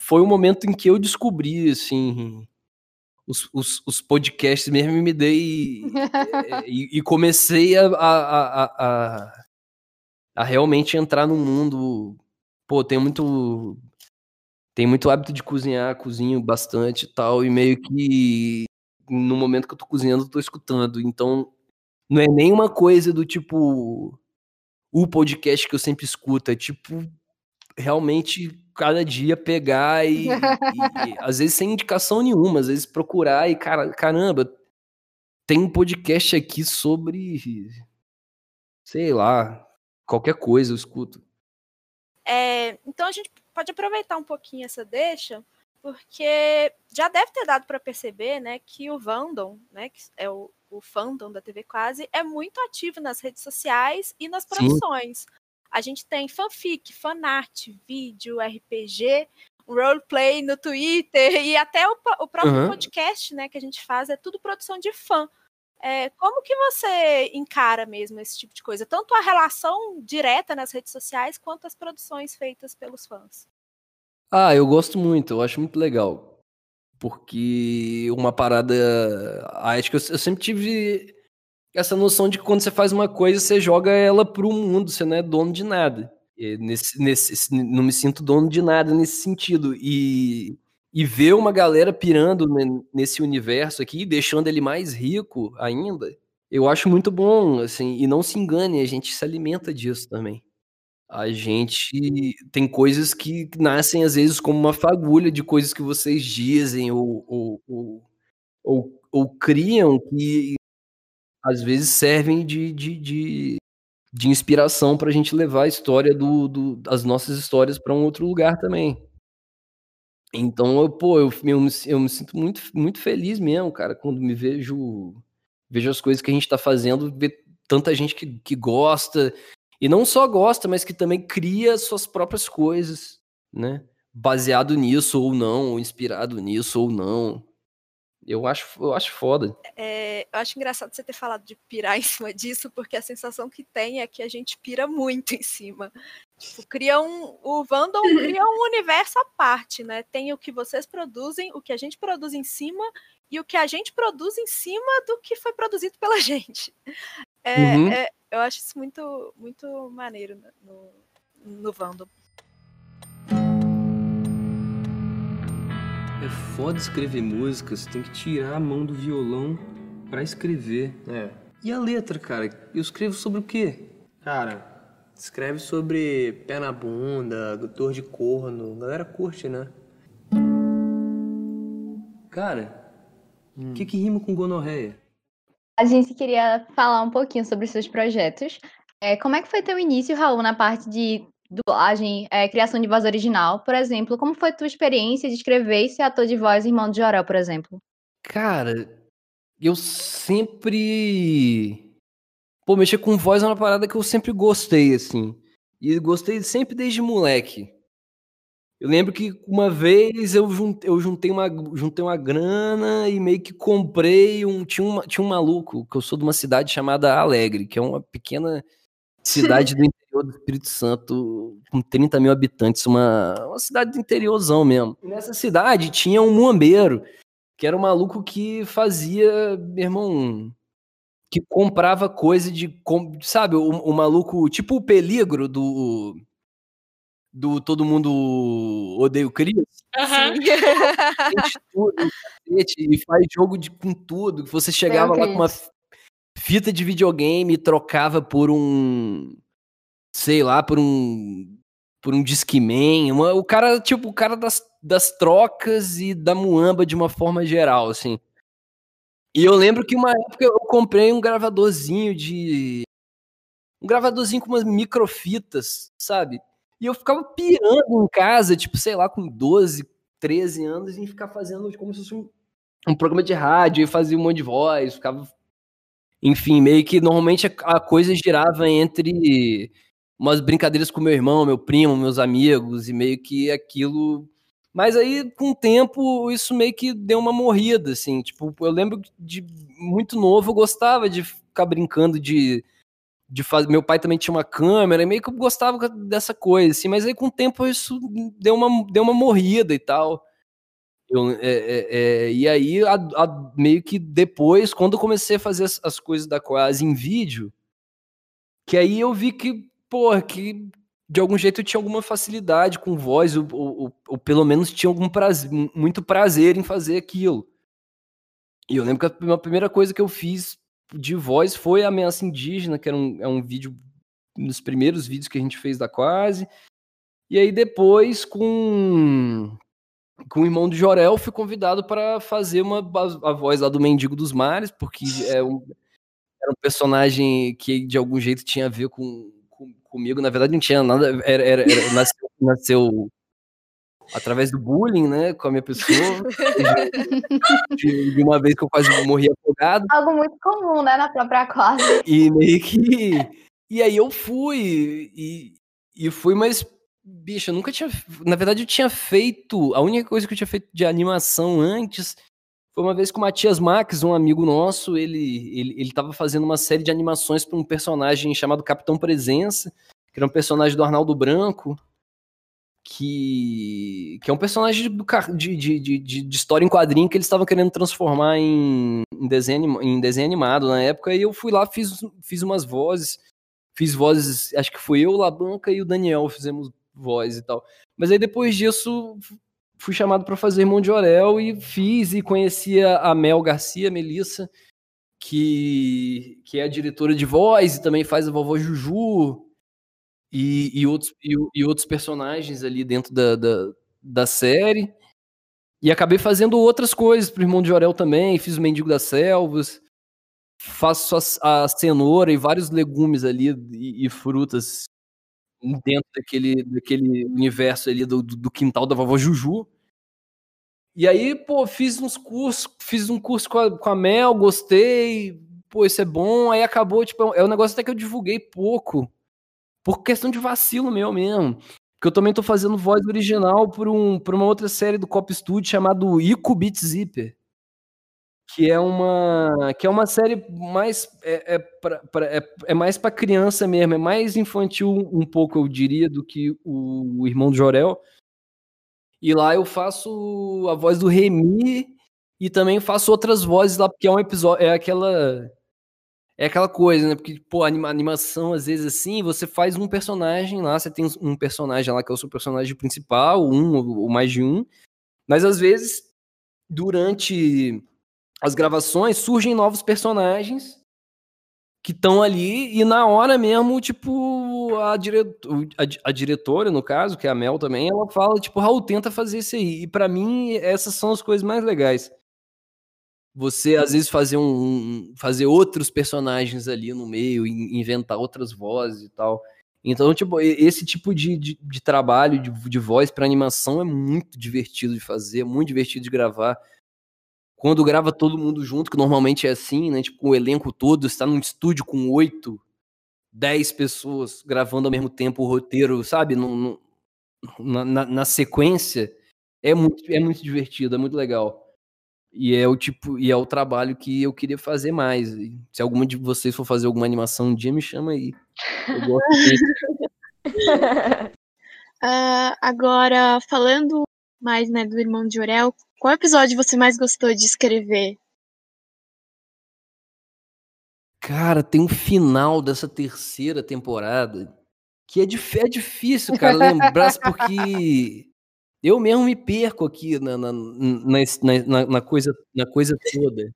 foi o momento em que eu descobri assim os, os, os podcasts mesmo me dei é, e, e, comecei a, a, a, a, realmente entrar no mundo. Pô, tem muito. Tem muito hábito de cozinhar, cozinho bastante e tal, e meio que no momento que eu tô cozinhando, eu tô escutando. Então, não é nem uma coisa do tipo o podcast que eu sempre escuto, é tipo realmente cada dia pegar e, e, às vezes sem indicação nenhuma, às vezes procurar e cara, caramba, tem um podcast aqui sobre sei lá, qualquer coisa eu escuto. É, então a gente pode aproveitar um pouquinho essa deixa, porque já deve ter dado para perceber, né, que o Vandom, né, que é o, o fandom da TV Quase, é muito ativo nas redes sociais e nas produções. Sim. A gente tem fanfic, fanart, vídeo, RPG, roleplay no Twitter e até o, o próprio uhum. podcast, né, que a gente faz, é tudo produção de fã. É, como que você encara mesmo esse tipo de coisa? Tanto a relação direta nas redes sociais quanto as produções feitas pelos fãs. Ah, eu gosto muito, eu acho muito legal. Porque uma parada. Acho que eu, sempre tive essa noção de que quando você faz uma coisa, você joga ela pro mundo, você não é dono de nada. Nesse, nesse, não me sinto dono de nada nesse sentido. E, e ver uma galera pirando nesse universo aqui, deixando ele mais rico ainda, eu acho muito bom, assim, e não se engane, a gente se alimenta disso também. A gente tem coisas que nascem às vezes como uma fagulha de coisas que vocês dizem ou, ou, ou ou, ou criam que às vezes servem de, de, de, de inspiração para a gente levar a história do, do as nossas histórias para um outro lugar também. Então, eu, pô, eu, eu, me, eu me sinto muito, muito feliz mesmo, cara, quando me vejo vejo as coisas que a gente está fazendo, ver tanta gente que, que gosta, e não só gosta, mas que também cria suas próprias coisas, né? Baseado nisso ou não, ou inspirado nisso ou não. Eu acho, eu acho foda. É, eu acho engraçado você ter falado de pirar em cima disso, porque a sensação que tem é que a gente pira muito em cima. Tipo, cria um, o Vandal cria um universo à parte, né? Tem o que vocês produzem, o que a gente produz em cima e o que a gente produz em cima do que foi produzido pela gente. É, Uhum. é, eu acho isso muito, muito maneiro no, no Vandal. É foda escrever músicas, tem que tirar a mão do violão pra escrever. É. E a letra, cara? Eu escrevo sobre o quê? Cara, escreve sobre pé na bunda, dor de corno. A galera curte, né? Cara, o que que rima com gonorreia? A gente queria falar um pouquinho sobre os seus projetos. É, como é que foi teu início, Raul, na parte de dublagem, é, criação de voz original? Por exemplo, como foi tua experiência de escrever e ser ator de voz em Irmão de Jorel, por exemplo? Cara, eu sempre. Pô, mexer com voz é uma parada que eu sempre gostei, assim. E gostei sempre desde moleque. Eu lembro que uma vez eu juntei, eu juntei, uma, juntei uma grana e meio que comprei um tinha, um. tinha um maluco, que eu sou de uma cidade chamada Alegre, que é uma pequena cidade do interior do Espírito Santo, com 30 mil habitantes, uma, uma cidade do interiorzão mesmo. E nessa cidade tinha um muambeiro, que era um maluco que fazia, meu irmão, que comprava coisa de, sabe, o, o maluco, tipo o peligro do do Todo Mundo Odeia o tudo, cacete, e faz jogo de, com tudo. Você chegava lá com uma fita de videogame e trocava por um, sei lá, por um por um uma, o cara, tipo, o cara das, das trocas e da muamba de uma forma geral, assim. E eu lembro que uma época eu comprei um gravadorzinho de um gravadorzinho com umas microfitas, sabe? E eu ficava pirando em casa, tipo, sei lá, com 12, 13 anos, em ficar fazendo como se fosse um, um programa de rádio, e fazia um monte de voz, ficava. Enfim, meio que normalmente a coisa girava entre umas brincadeiras com meu irmão, meu primo, meus amigos, e meio que aquilo. Mas aí, com o tempo, isso meio que deu uma morrida, assim. Tipo, eu lembro de muito novo, eu gostava de ficar brincando de de fazer. Meu pai também tinha uma câmera, e meio que eu gostava dessa coisa, assim, mas aí com o tempo isso deu uma, deu uma morrida e tal. Eu, é, é, é, e aí, a- a- meio que depois, quando eu comecei a fazer as, as coisas da quase em vídeo, que aí eu vi que, pô, que de algum jeito tinha alguma facilidade com voz, ou, ou- ou- pelo menos tinha algum prazer, muito prazer em fazer aquilo. E eu lembro que a primeira coisa que eu fiz de voz foi Ameaça Indígena, que era um, é um vídeo, um dos primeiros vídeos que a gente fez da Quase. E aí depois, com, com o irmão do Jorel, fui convidado para fazer uma, a, a voz lá do Mendigo dos Mares, porque é um, era um personagem que de algum jeito tinha a ver com- comigo. Na verdade, não tinha nada, era, era- era- nasceu, nasceu através do bullying, né, com a minha pessoa. de, de uma vez que eu quase morri afogado. Algo muito comum, né, na própria quase. E meio que. E aí eu fui. E, e fui, mas. Bicho, eu nunca tinha. Na verdade, eu tinha feito. A única coisa que eu tinha feito de animação antes foi uma vez com o Matias Max, um amigo nosso. Ele, ele, ele tava fazendo uma série de animações para um personagem chamado Capitão Presença, que era um personagem do Arnaldo Branco. Que, que é um personagem do de, de, de, de- história em quadrinho que eles estavam querendo transformar em, em, desenho, em desenho animado na época. E eu fui lá, fiz, fiz umas vozes. Fiz vozes, acho que foi eu, Labanca e o Daniel fizemos voz e tal. Mas aí depois disso, fui chamado para fazer Irmão de Orel e fiz e conhecia a Mel Garcia, Melissa, que, que é a diretora de voz e também faz a vovó Juju e, e, outros, e, e outros personagens ali dentro da, da, da série. E acabei fazendo outras coisas pro Irmão de Jorel também, fiz o Mendigo das Selvas, faço a, a cenoura e vários legumes ali e, e frutas dentro daquele, daquele universo ali do, do quintal da vovó Juju. E aí, pô, fiz uns cursos, fiz um curso com a, com a Mel, gostei, pô, isso é bom. Aí acabou, tipo, é um negócio até que eu divulguei pouco, por questão de vacilo meu mesmo. Porque eu também tô fazendo voz original por, um, por uma outra série do Cop Studio chamado Ico Beat Zipper. Que é uma, que é uma série mais. É, é, pra, pra, é, é mais para criança mesmo, é mais infantil um pouco, eu diria, do que o, o Irmão do Jorel. E lá eu faço a voz do Remy e também faço outras vozes lá, porque é um episódio. É aquela. É aquela coisa, né? Porque, pô, anima, animação, às vezes assim, você faz um personagem lá, você tem um personagem lá que é o seu personagem principal, um ou mais de um. Mas às vezes, durante as gravações, surgem novos personagens que estão ali e na hora mesmo, tipo, a, direto, a, a, diretora, no caso, que é a Mel também, ela fala, tipo, Raul, tenta fazer isso aí. E para mim, essas são as coisas mais legais. Você, às vezes, fazer um, fazer outros personagens ali no meio, inventar outras vozes e tal. Então, tipo, esse tipo de, de, de trabalho de, de voz para animação é muito divertido de fazer, é muito divertido de gravar quando grava todo mundo junto, que normalmente é assim, né? Tipo, o elenco todo está num estúdio com oito, dez pessoas gravando ao mesmo tempo o roteiro, sabe? No, no, na, na, sequência, é muito, é muito divertido, é muito legal. E é o tipo, e é o trabalho que eu queria fazer mais. Se alguma de vocês for fazer alguma animação um dia, me chama aí. Eu gosto uh, agora, falando mais né, do irmão de Orel, qual episódio você mais gostou de escrever? Cara, tem um final dessa terceira temporada que é, dif é difícil, cara, lembrar, porque eu mesmo me perco aqui na, na, na, na, coisa, na coisa toda.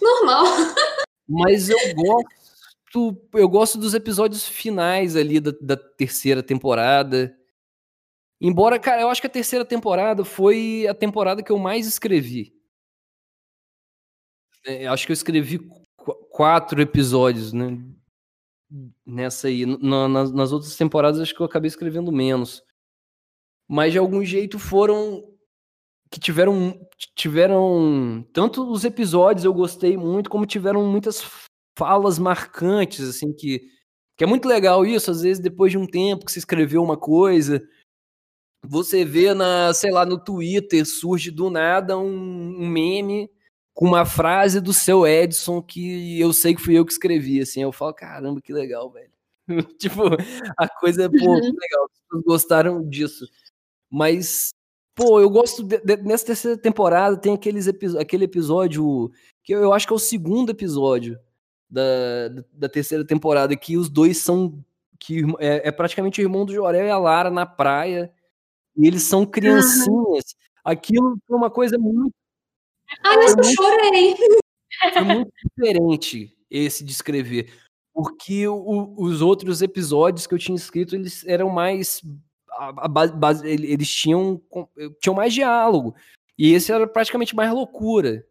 Normal. Mas eu gosto, eu gosto dos episódios finais ali da, da terceira temporada. Embora, cara, eu acho que a terceira temporada foi a temporada que eu mais escrevi. É, acho que eu escrevi qu quatro episódios, né? Nessa aí. Na, nas, nas outras temporadas, acho que eu acabei escrevendo menos. Mas de algum jeito foram que tiveram tiveram tanto os episódios eu gostei muito como tiveram muitas falas marcantes assim que que é muito legal isso às vezes depois de um tempo que se escreveu uma coisa você vê na, sei lá, no Twitter, surge do nada um, um, meme com uma frase do seu Edson que eu sei que fui eu que escrevi, assim, eu falo, caramba, que legal, velho. tipo, a coisa, pô, uhum. legal, as pessoas gostaram disso. Mas, pô, eu gosto, de, de, nessa terceira temporada tem aqueles aquele episódio, que eu, eu acho que é o segundo episódio da, da, da terceira temporada, que os dois são, que é, é praticamente o irmão do Jorel e a Lara na praia, e eles são criancinhas. Aquilo foi uma coisa muito. Ah, mas eu chorei. Foi muito diferente esse de escrever. Porque o, os outros episódios que eu tinha escrito, eles eram mais. A, a base, eles tinham, tinham mais diálogo. E esse era praticamente mais loucura.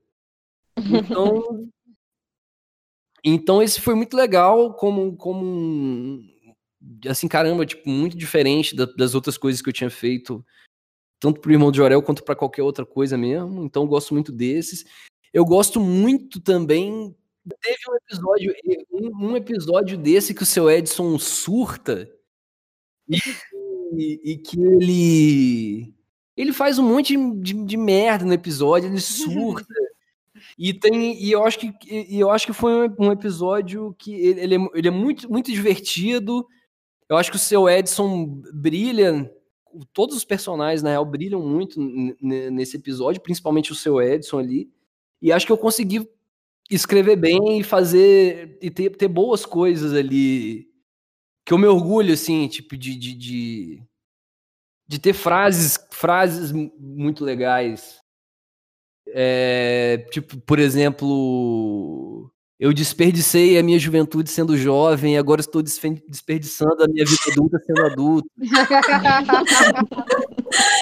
Então. então esse foi muito legal como, como assim, caramba, tipo, muito diferente da, das outras coisas que eu tinha feito, tanto pro Irmão de Jorel quanto para qualquer outra coisa mesmo. Então, gosto muito desses. Eu gosto muito também. Teve um episódio, um, um episódio desse que o seu Edson surta e, e, e que ele. Ele faz um monte de, de, merda no episódio, ele surta. E tem e eu acho que eu acho que foi um episódio que ele, ele, é, ele é muito muito divertido eu acho que o seu Edson brilha, todos os personagens, na real, brilham muito nesse episódio, principalmente o seu Edson ali. E acho que eu consegui escrever bem e fazer. e ter, ter boas coisas ali. Que eu me orgulho, assim, tipo, de, de, de, de ter frases, frases muito legais. É, tipo, por exemplo, eu desperdicei a minha juventude sendo jovem, agora estou desperdiçando a minha vida adulta sendo adulto.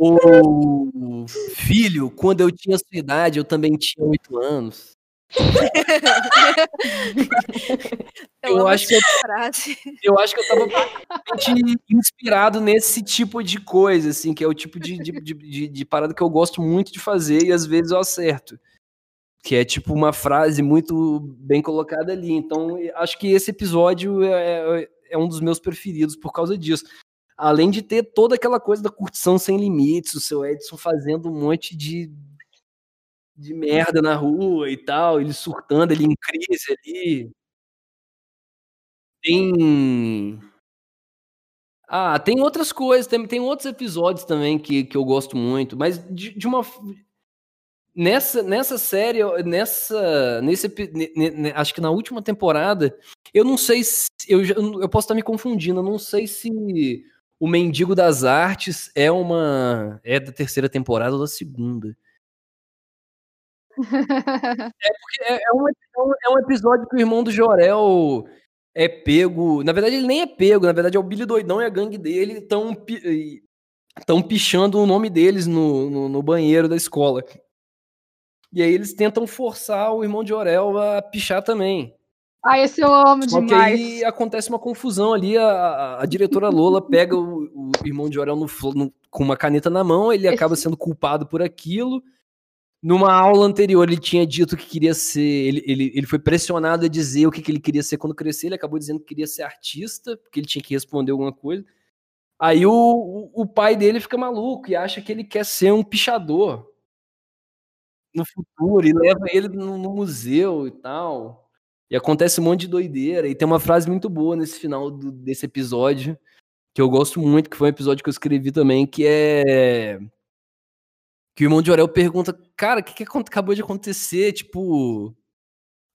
O filho, quando eu tinha sua idade, eu também tinha oito anos. Eu, acho que eu, frase. eu acho que eu tava bastante inspirado nesse tipo de coisa, assim, que é o tipo de, de, de, de- de parada que eu gosto muito de fazer e às vezes eu acerto. Que é tipo uma frase muito bem colocada ali. Então, acho que esse episódio é, é- é um dos meus preferidos por causa disso. Além de ter toda aquela coisa da curtição sem limites, o seu Edson fazendo um monte de, de merda na rua e tal, ele surtando, ele em crise ali. Tem. Ah, tem outras coisas, tem, tem outros episódios também que, que eu gosto muito, mas de, de uma. Nessa, nessa série, nessa, nesse, acho que na última temporada, eu não sei se. Eu, eu posso estar me confundindo, eu não sei se o Mendigo das Artes é uma. É da terceira temporada ou da segunda. É, é um, é um- é um episódio que o irmão do Jorel é pego. Na verdade, ele nem é pego, na verdade, é o Billy Doidão e a gangue dele estão estão pichando o nome deles no, no, no banheiro da escola. E aí eles tentam forçar o irmão de Jorel a pichar também. Ai, esse eu amo Só demais. aí acontece uma confusão ali, a, a- a diretora Lola pega o, o irmão de Jorel no no- com uma caneta na mão, ele acaba sendo culpado por aquilo. Numa aula anterior, ele tinha dito que queria ser. Ele, ele, ele foi pressionado a dizer o que, que ele queria ser quando crescer. Ele acabou dizendo que queria ser artista, porque ele tinha que responder alguma coisa. Aí o, o, o pai dele fica maluco e acha que ele quer ser um pichador no futuro e leva ele no, no museu e tal. E acontece um monte de doideira. E tem uma frase muito boa nesse final do- desse episódio, que eu gosto muito, que foi um episódio que eu escrevi também, que é. Que o irmão de Orel pergunta, cara, o que, que acabou de acontecer? Tipo,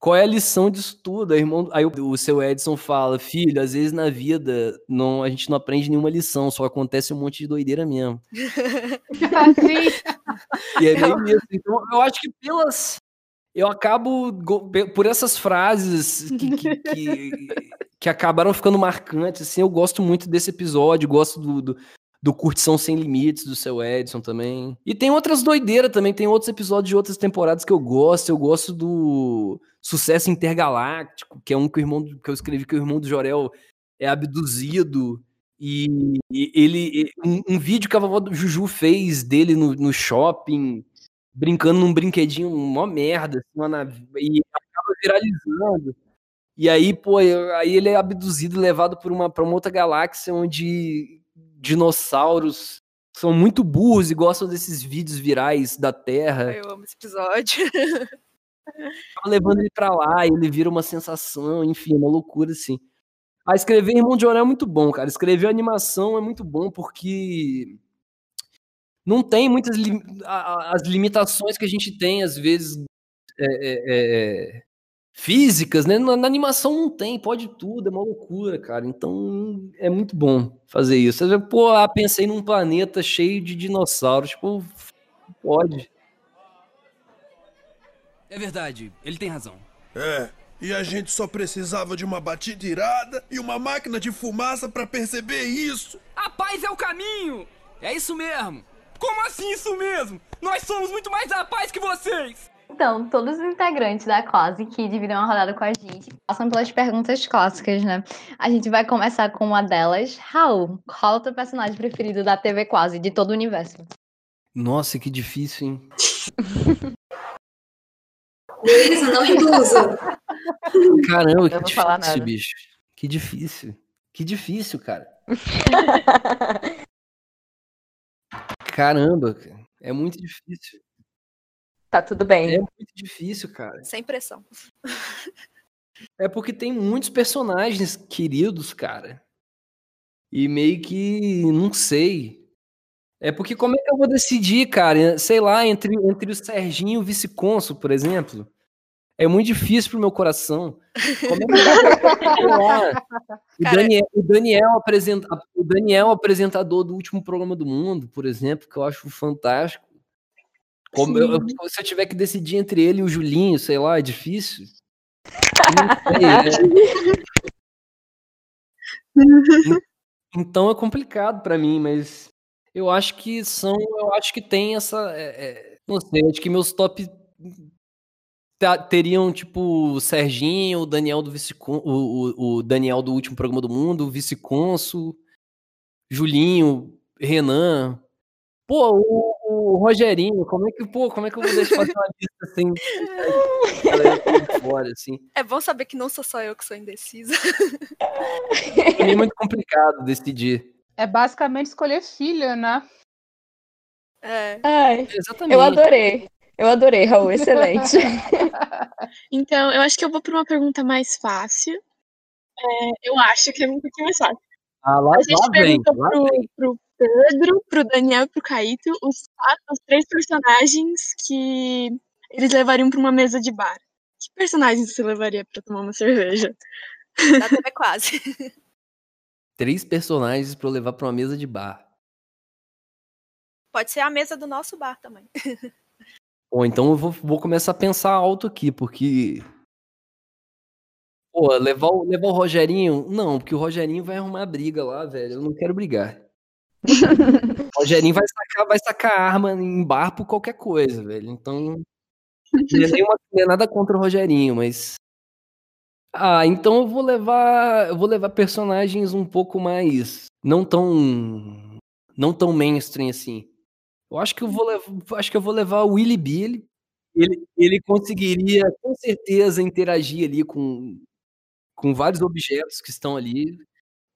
qual é a lição disso tudo? Aí, o irmão, aí o, seu Edson fala, filho, às vezes na vida não, a gente não aprende nenhuma lição, só acontece um monte de doideira mesmo. E é meio isso. Então, eu acho que pelas. Eu acabo por essas frases que, que, que, que acabaram ficando marcantes. Assim, eu gosto muito desse episódio, gosto do, do, do Curtição Sem Limites, do seu Edson também. E tem outras doideiras também, tem outros episódios de outras temporadas que eu gosto. Eu gosto do Sucesso Intergaláctico, que é um que, o irmão, que eu escrevi que o irmão do Jorel é abduzido. E, e ele. Um, um vídeo que a vovó do Juju fez dele no, no shopping, brincando num brinquedinho, mó merda, assim, uma nave- e acaba viralizando. E aí, pô, aí ele é abduzido e levado por uma, pra uma outra galáxia onde dinossauros são muito burros e gostam desses vídeos virais da Terra. Eu amo esse episódio. Levando ele pra lá, e ele vira uma sensação, enfim, uma loucura, assim. Ah, escrever Irmão de Orel é muito bom, cara. Escrever animação é muito bom porque não tem muitas a- a- as limitações que a gente tem, às vezes, é, é, é, físicas, né? Na, na animação não tem, pode tudo, é uma loucura, cara. Então é muito bom fazer isso. Você Pô, ah, pensei num planeta cheio de dinossauros. Tipo, pode. É verdade, ele tem razão. É, e a gente só precisava de uma batida irada e uma máquina de fumaça pra perceber isso. A paz é o caminho! É isso mesmo! Como assim isso mesmo? Nós somos muito mais a paz que vocês! Então, todos os integrantes da classe que dividem uma rodada com a gente passam pelas perguntas clássicas, né? A gente vai começar com uma delas. Raul, qual é o teu personagem preferido da TV Quase, de todo o universo? Nossa, que difícil, hein? Luísa, não induza. Caramba, que Eu não vou falar difícil, nada. bicho. Que difícil. Que difícil, cara. Caramba, cara. é muito difícil. Tá tudo bem. É muito difícil, cara. Sem pressão. É porque tem muitos personagens queridos, cara. E meio que não sei. É porque como é que eu vou decidir, cara? Sei lá, entre, entre o Serginho e o vice-cônsul, por exemplo. É muito difícil pro meu coração. Como é que o, Daniel, o, Daniel apresenta, o Daniel, apresentador do último programa do mundo, por exemplo, que eu acho fantástico. Como eu- se eu tiver que decidir entre ele e o Julinho, sei lá, é difícil. Não sei, é. En- Então é complicado pra mim, mas Eu acho que são. Eu acho que tem essa. é, é, não sei, acho que meus top teriam, tipo, o Serginho, o Daniel do vice o, o, o Daniel do último programa do mundo, o vice-consul, Julinho, Renan. Pô, o, o Rogerinho, como é que, pô, como é que eu vou deixar fazer uma lista por fora, assim? É bom saber que não sou só eu que sou indecisa. É muito complicado decidir. É basicamente escolher filha, né? É. Ai, Exatamente. eu adorei. Eu adorei, Raul, excelente. Então, eu acho que eu vou para uma pergunta mais fácil. É, eu acho que é um pouquinho mais fácil. Ah, lá, A gente lá vem, pergunta lá pro, vem. pro Pedro, pro Daniel e pro Caíto os, os três personagens que eles levariam para uma mesa de bar. Que personagens você levaria para tomar uma cerveja? Da TV quase. Três personagens pra eu levar pra uma mesa de bar. Pode ser a mesa do nosso bar também. Ou então eu vou, vou começar a pensar alto aqui, porque. Pô, levar o, levar o Rogerinho. Não, porque o Rogerinho vai arrumar briga lá, velho. Eu não quero brigar. O Rogerinho vai sacar, vai sacar arma em bar por qualquer coisa, velho. Então. Não é, não é nada contra o Rogerinho, mas. Ah, então eu vou levar. Eu vou levar personagens um pouco mais. Não tão. Não tão mainstream assim. Eu acho que eu vou levar, acho que eu vou levar o Willy Billy. Ele, ele conseguiria com certeza interagir ali com, com vários objetos que estão ali,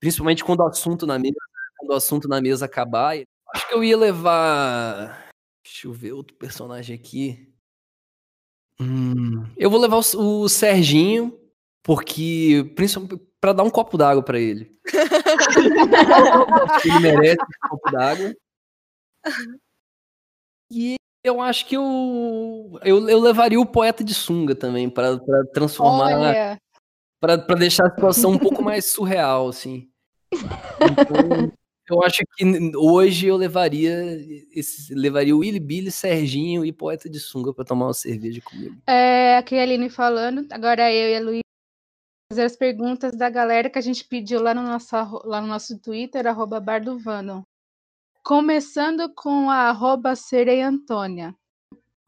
principalmente quando o assunto na mesa, quando o assunto na mesa acabar. Acho que eu ia levar. Deixa eu ver outro personagem aqui. Hum, eu vou levar o, o Serginho, porque principalmente para dar um copo d'água para ele. ele merece um copo d'água. E eu acho que eu, eu, eu levaria o poeta de sunga também, para transformar. Para deixar a situação um pouco mais surreal, assim. Então, eu acho que hoje eu levaria esse, levaria o Willy Billy, Serginho e Poeta de Sunga para tomar uma cerveja comigo. é, aqui a Aline falando. Agora eu e a Luísa fazer as perguntas da galera que a gente pediu lá no nosso, lá no nosso Twitter, arroba Bar do. Começando com a arroba Sereia Antônia.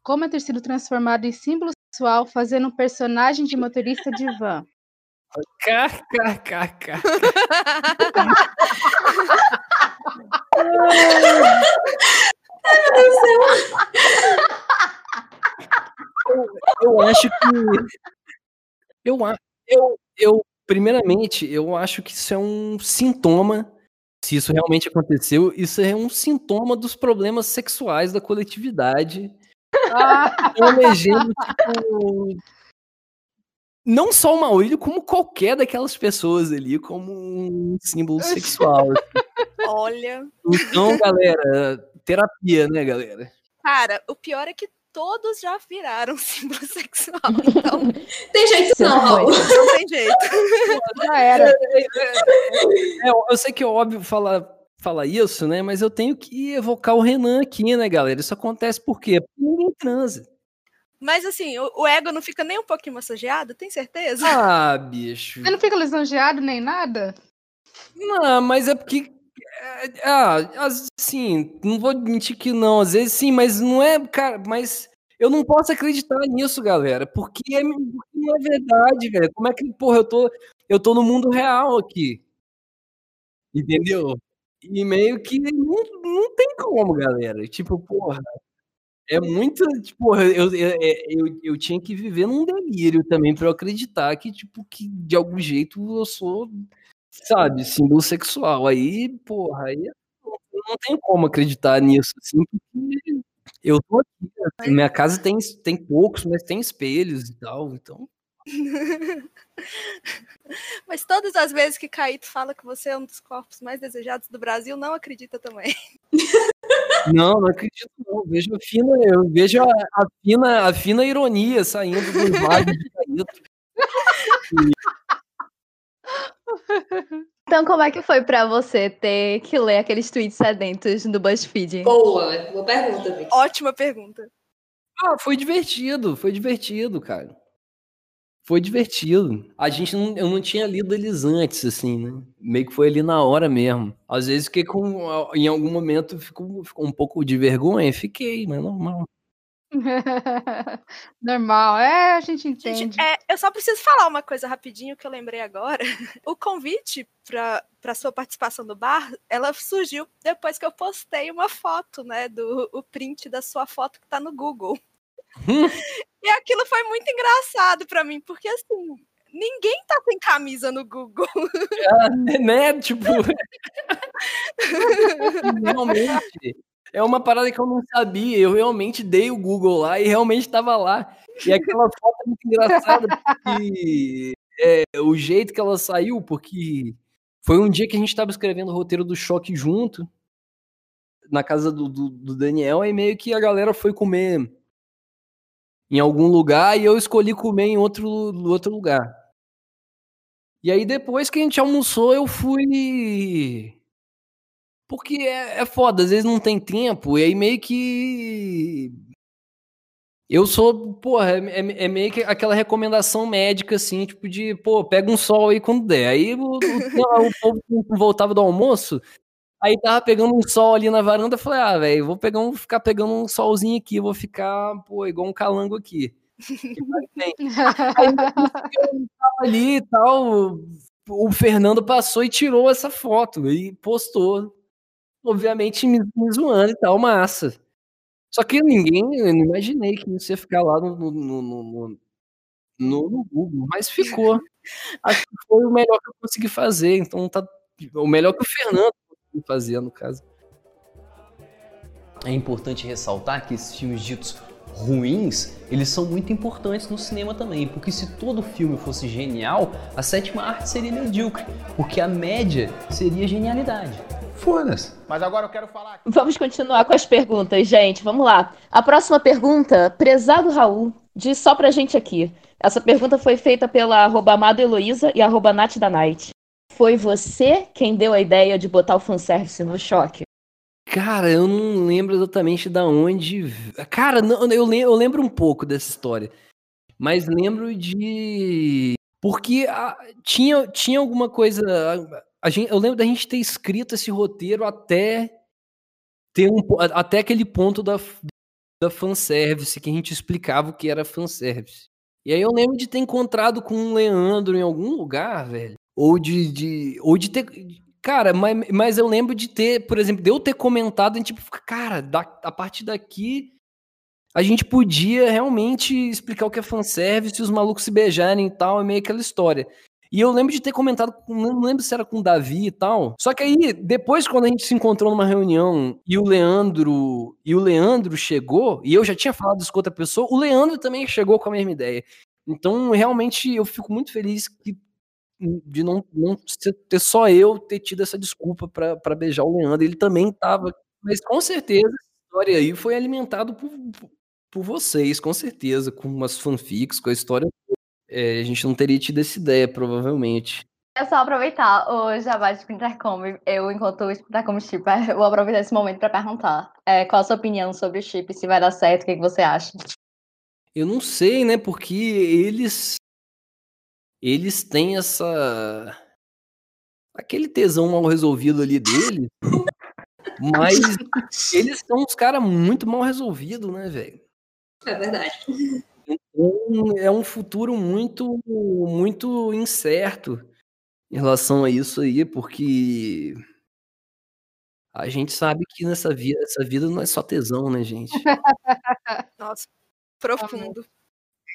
Como é ter sido transformado em símbolo sexual fazendo um personagem de motorista de van? KKKK. Eu acho que. Eu, eu, eu, primeiramente, eu acho que isso é um sintoma. Se isso realmente aconteceu, isso é um sintoma dos problemas sexuais da coletividade. Elegendo, tipo. Não só o Maurílio, como qualquer daquelas pessoas ali, como um símbolo sexual. Olha. Então, galera, terapia, né, galera? Cara, o pior é que todos já viraram símbolo sexual. Então, Tem jeito não, Raul. não tem jeito. Já era. É, eu- eu sei que é óbvio falar, falar isso, né? Mas eu tenho que evocar o Renan aqui, né, galera? Isso acontece por quê? Porque ninguém transa. Mas assim, o, o ego não fica nem um pouquinho massageado, tem certeza? Ah, bicho. Você não fica lisonjeado nem nada? Não, mas é porque. É, Ah, assim, não vou mentir que não. Às vezes sim, mas não é, cara, mas eu não posso acreditar nisso, galera. Porque, é, porque não é verdade, velho. Como é que, porra, eu tô, eu tô no mundo real aqui. Entendeu? E meio que não, não tem como, galera. Tipo, porra. É muito, tipo, eu, eu, eu, eu tinha que viver num delírio também pra eu acreditar que, tipo, que de algum jeito eu sou, sabe, símbolo sexual. Aí, porra, aí eu não tenho como acreditar nisso, assim, porque eu tô aqui, assim, minha casa tem, tem poucos, mas tem espelhos e tal, então. Mas todas as vezes que Caíto fala que você é um dos corpos mais desejados do Brasil, não acredita também. Não, não acredito não. Vejo a fina, eu vejo a, a fina, a fina ironia saindo dos lábios de Caíto. Então, como é que foi pra você ter que ler aqueles tweets sedentos do BuzzFeed? Boa, boa pergunta, Vic. Ótima pergunta. Ah, foi divertido, foi divertido, cara. Foi divertido. A gente não, eu não tinha lido eles antes, assim, né? Meio que foi ali na hora mesmo. Às vezes fiquei com. Em algum momento ficou, ficou um pouco de vergonha, fiquei, mas normal. Normal, é, a gente entende. Gente, é, eu só preciso falar uma coisa rapidinho que eu lembrei agora. O convite para sua participação no bar, ela surgiu depois que eu postei uma foto, né, do o print da sua foto que tá no Google. e aquilo foi muito engraçado para mim, porque assim, ninguém tá sem camisa no Google. É, né? Tipo. Realmente. É uma parada que eu não sabia. Eu realmente dei o Google lá e realmente estava lá. E aquela foto é muito engraçada, porque é, o jeito que ela saiu, porque foi um dia que a gente estava escrevendo o roteiro do choque junto, na casa do, do, do Daniel, e meio que a galera foi comer em algum lugar e eu escolhi comer em outro, outro lugar. E aí depois que a gente almoçou, eu fui porque é, é foda, às vezes não tem tempo, e aí meio que. Eu sou, porra, é, é, é, meio que aquela recomendação médica, assim, tipo de, pô, pega um sol aí quando der. Aí o, o, povo voltava do almoço, aí tava pegando um sol ali na varanda, eu falei, ah, velho, vou pegar um, ficar pegando um solzinho aqui, vou ficar, pô, igual um calango aqui. aí eu ali e tal, o Fernando passou e tirou essa foto e postou obviamente me, me zoando e tal, massa. Só que ninguém, eu não imaginei que isso ia ficar lá no, no, no, no, no, no Google, mas ficou. Acho que foi o melhor que eu consegui fazer, então tá o melhor que o Fernando conseguiu fazer, no caso. É importante ressaltar que esses filmes ditos ruins, eles são muito importantes no cinema também, porque se todo filme fosse genial, a sétima arte seria medíocre, porque a média seria genialidade. Foda-se. Mas agora eu quero falar. Vamos continuar com as perguntas, gente. Vamos lá. A próxima pergunta, prezado Raul, diz só pra gente aqui. Essa pergunta foi feita pela arroba Amado Heloísa e arroba Nath da Night. Foi você quem deu a ideia de botar o fanservice no choque? Cara, eu não lembro exatamente da onde. Cara, não, eu, lembro, eu lembro um pouco dessa história. Mas lembro de. Porque a, tinha, tinha alguma coisa gente, eu lembro da gente ter escrito esse roteiro até ter um, até aquele ponto da, da fanservice, que a gente explicava o que era fanservice. E aí eu lembro de ter encontrado com o Leandro em algum lugar, velho. Ou de, de, ou de ter. Cara, mas, mas eu lembro de ter, por exemplo, de eu ter comentado, e tipo, cara, da, a partir daqui a gente podia realmente explicar o que é fanservice os malucos se beijarem e tal, é meio aquela história. E eu lembro de ter comentado, não lembro se era com o Davi e tal. Só que aí, depois, quando a gente se encontrou numa reunião e o Leandro e o Leandro chegou, e eu já tinha falado isso com outra pessoa, o Leandro também chegou com a mesma ideia. Então, realmente, eu fico muito feliz que, de não, não ter só eu ter tido essa desculpa para beijar o Leandro. Ele também tava. Mas com certeza, essa história aí foi alimentado por, por vocês, com certeza, com umas fanfics, com a história é, a gente não teria tido essa ideia, provavelmente. É só aproveitar o jabá de Intercom. Eu, enquanto o Intercom Chip, vou aproveitar esse momento para perguntar é, qual a sua opinião sobre o chip, se vai dar certo, o que, que você acha? Eu não sei, né? Porque eles. Eles têm essa. Aquele tesão mal resolvido ali dele. mas eles são uns caras muito mal resolvidos, né, velho? É verdade. Então, é um futuro muito, muito incerto em relação a isso aí, porque a gente sabe que nessa vida, essa vida não é só tesão, né, gente? Nossa, profundo.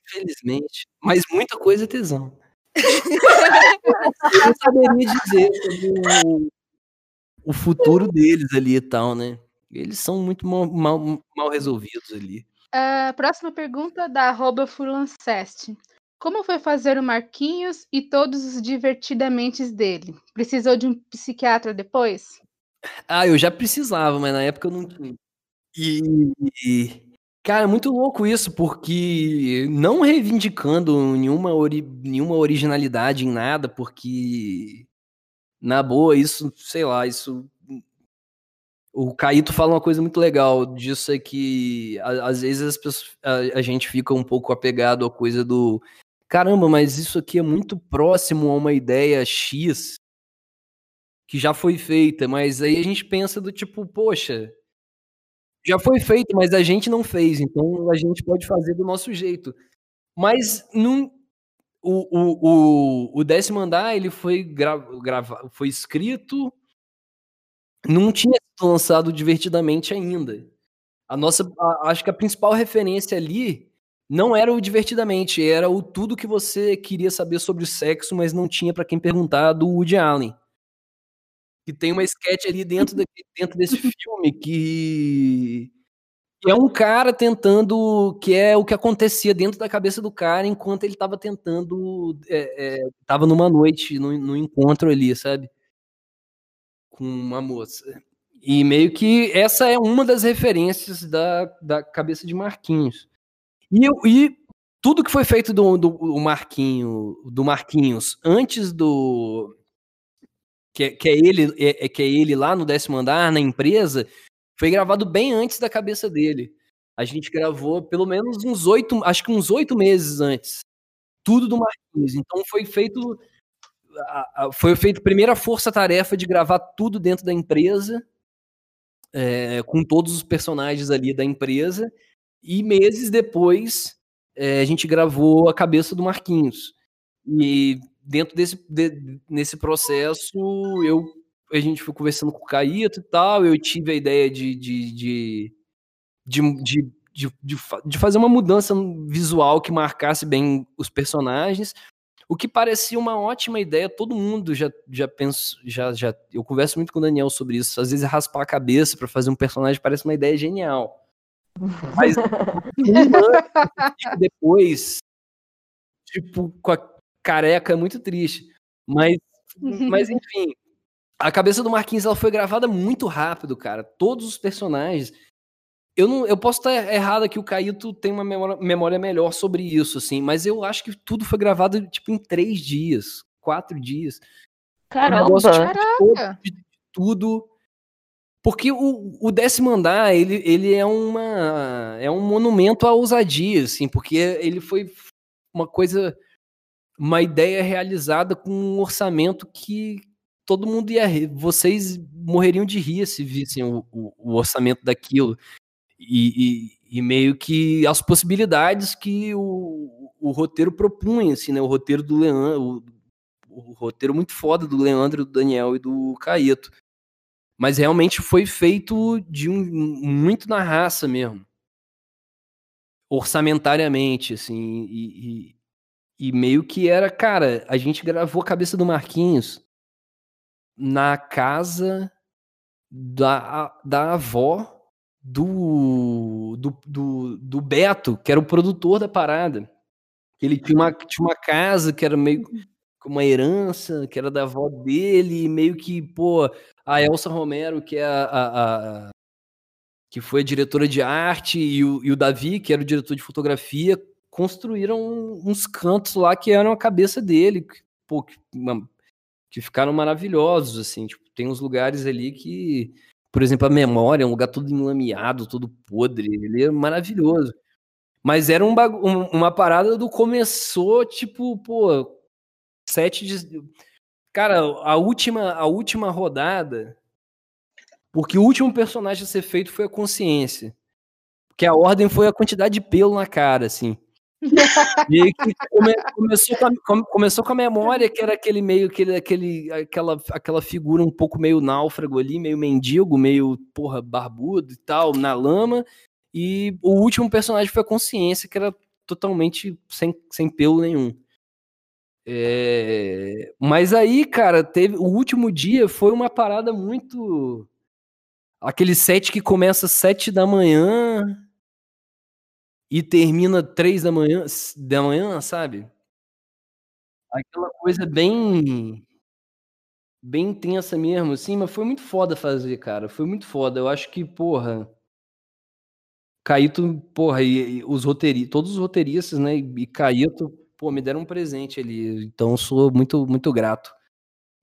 Infelizmente. Mas muita coisa é tesão. Eu não saberia dizer sobre o, o futuro deles ali e tal, né? Eles são muito mal, mal, mal resolvidos ali. Próxima pergunta da arroba Furlancest. Como foi fazer o Marquinhos e todos os divertidamente dele? Precisou de um psiquiatra depois? Ah, eu já precisava, mas na época eu não tinha. E, cara, é muito louco isso, porque não reivindicando nenhuma, ori, nenhuma originalidade em nada, porque na boa, isso, sei lá, isso o Caíto fala uma coisa muito legal disso é que às vezes pessoas, a, a, gente fica um pouco apegado à coisa do caramba, mas isso aqui é muito próximo a uma ideia X que já foi feita, mas aí a gente pensa do tipo, poxa, já foi feito, mas a gente não fez, então a gente pode fazer do nosso jeito. Mas num, o, o, o, o décimo andar ele foi gravado, foi escrito, não tinha sido lançado divertidamente ainda. A nossa, a, acho que a principal referência ali não era o divertidamente, era o tudo que você queria saber sobre o sexo, mas não tinha para quem perguntar do Woody Allen. Que tem uma sketch ali dentro, dentro desse filme que, que, é um cara tentando. que é o que acontecia dentro da cabeça do cara enquanto ele estava tentando. É, é, tava numa noite, no, no encontro ali, sabe? Com uma moça. E meio que essa é uma das referências da, da cabeça de Marquinhos. E, e tudo que foi feito do, do Marquinho, do Marquinhos antes do que, é, que é ele é, é, que é ele lá no décimo andar na empresa foi gravado bem antes da cabeça dele. A gente gravou pelo menos uns oito, acho que uns oito meses antes. Tudo do Marquinhos. Então foi feito foi feito primeira força-tarefa de gravar tudo dentro da empresa, é, com todos os personagens ali da empresa, e meses depois, é, a gente gravou a cabeça do Marquinhos. E dentro desse de, nesse processo, eu a gente foi conversando com o Caíto e tal, eu tive a ideia de, de, de, de, de, de, de fazer uma mudança visual que marcasse bem os personagens, o que parecia uma ótima ideia, todo mundo já, já pensa, já, já, eu converso muito com o Daniel sobre isso, às vezes raspar a cabeça para fazer um personagem parece uma ideia genial. Mas depois, tipo, com a careca é muito triste. Mas, mas enfim, a cabeça do Marquinhos ela foi gravada muito rápido, cara. Todos os personagens. Eu, não, eu posso estar errado aqui, o Caíto tem uma memória, memória melhor sobre isso, assim, mas eu acho que tudo foi gravado, tipo, em três dias, quatro dias. Caramba! Um negócio, tipo, de, de tudo porque o, o décimo andar, ele, ele é, uma, é um monumento à ousadia, assim, porque ele foi uma coisa, uma ideia realizada com um orçamento que todo mundo ia rir. Vocês morreriam de rir se vissem o, o, o orçamento daquilo. E, e, meio que as possibilidades que o, o roteiro propunha, assim, né? O roteiro do Leandro, o, o roteiro muito foda do Leandro, do Daniel e do Caeto. Mas realmente foi feito de um, muito na raça mesmo. Orçamentariamente, assim. E, e, e meio que era, cara, a gente gravou a cabeça do Marquinhos na casa da, da avó do, do, do, do Beto, que era o produtor da parada. Ele tinha uma, tinha uma casa que era meio uma herança que era da avó dele, meio que, pô, a Elsa Romero, que é a, a, a que foi a diretora de arte, e o, e o, Davi, que era o diretor de fotografia, construíram uns cantos lá que eram a cabeça dele, que, pô, que, que ficaram maravilhosos, assim, tipo, tem uns lugares ali que, por exemplo, a memória, é um lugar todo enlameado, todo podre, ele é maravilhoso. Mas era um, um uma parada do começou, tipo, pô, sete de... Cara, a última, a última rodada. Porque o último personagem a ser feito foi a consciência. Porque a ordem foi a quantidade de pelo na cara, assim. E aí come, começou, com a, começou com a memória, que era aquele meio, aquele, aquele, aquela, aquela figura um pouco meio náufrago ali, meio mendigo, meio, porra, barbudo e tal, na lama. E o último personagem foi a consciência, que era totalmente sem, sem pelo nenhum. É... Mas aí, cara, teve o último dia foi uma parada muito. Aquele set que começa às sete da manhã e termina três da manhã, da manhã, sabe? Aquela coisa bem bem intensa mesmo, assim, mas foi muito foda fazer, cara. Foi muito foda. Eu acho que, porra, Caíto, porra, e, e os roteiristas, todos os roteiristas, né, e Caíto pô, me deram um presente ali. Então sou muito, muito grato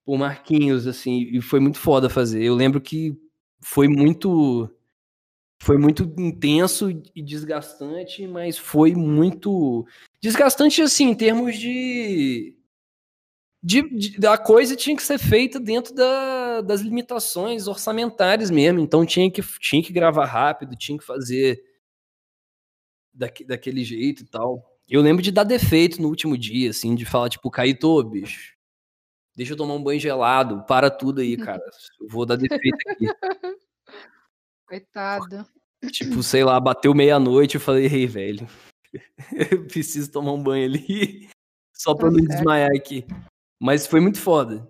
por Marquinhos, assim, e foi muito foda fazer. Eu lembro que foi muito. Foi muito intenso e desgastante, mas foi muito desgastante assim em termos de, de, de a coisa tinha que ser feita dentro da, das limitações orçamentárias mesmo, então tinha que tinha que gravar rápido, tinha que fazer daque, daquele jeito e tal. Eu lembro de dar defeito no último dia, assim, de falar tipo, Caíto, bicho, deixa eu tomar um banho gelado, para tudo aí, cara, eu vou dar defeito aqui. Coitado. Tipo, sei lá, bateu meia-noite, eu falei, ei, velho, eu preciso tomar um banho ali, só pra não certo. desmaiar aqui. Mas foi muito foda.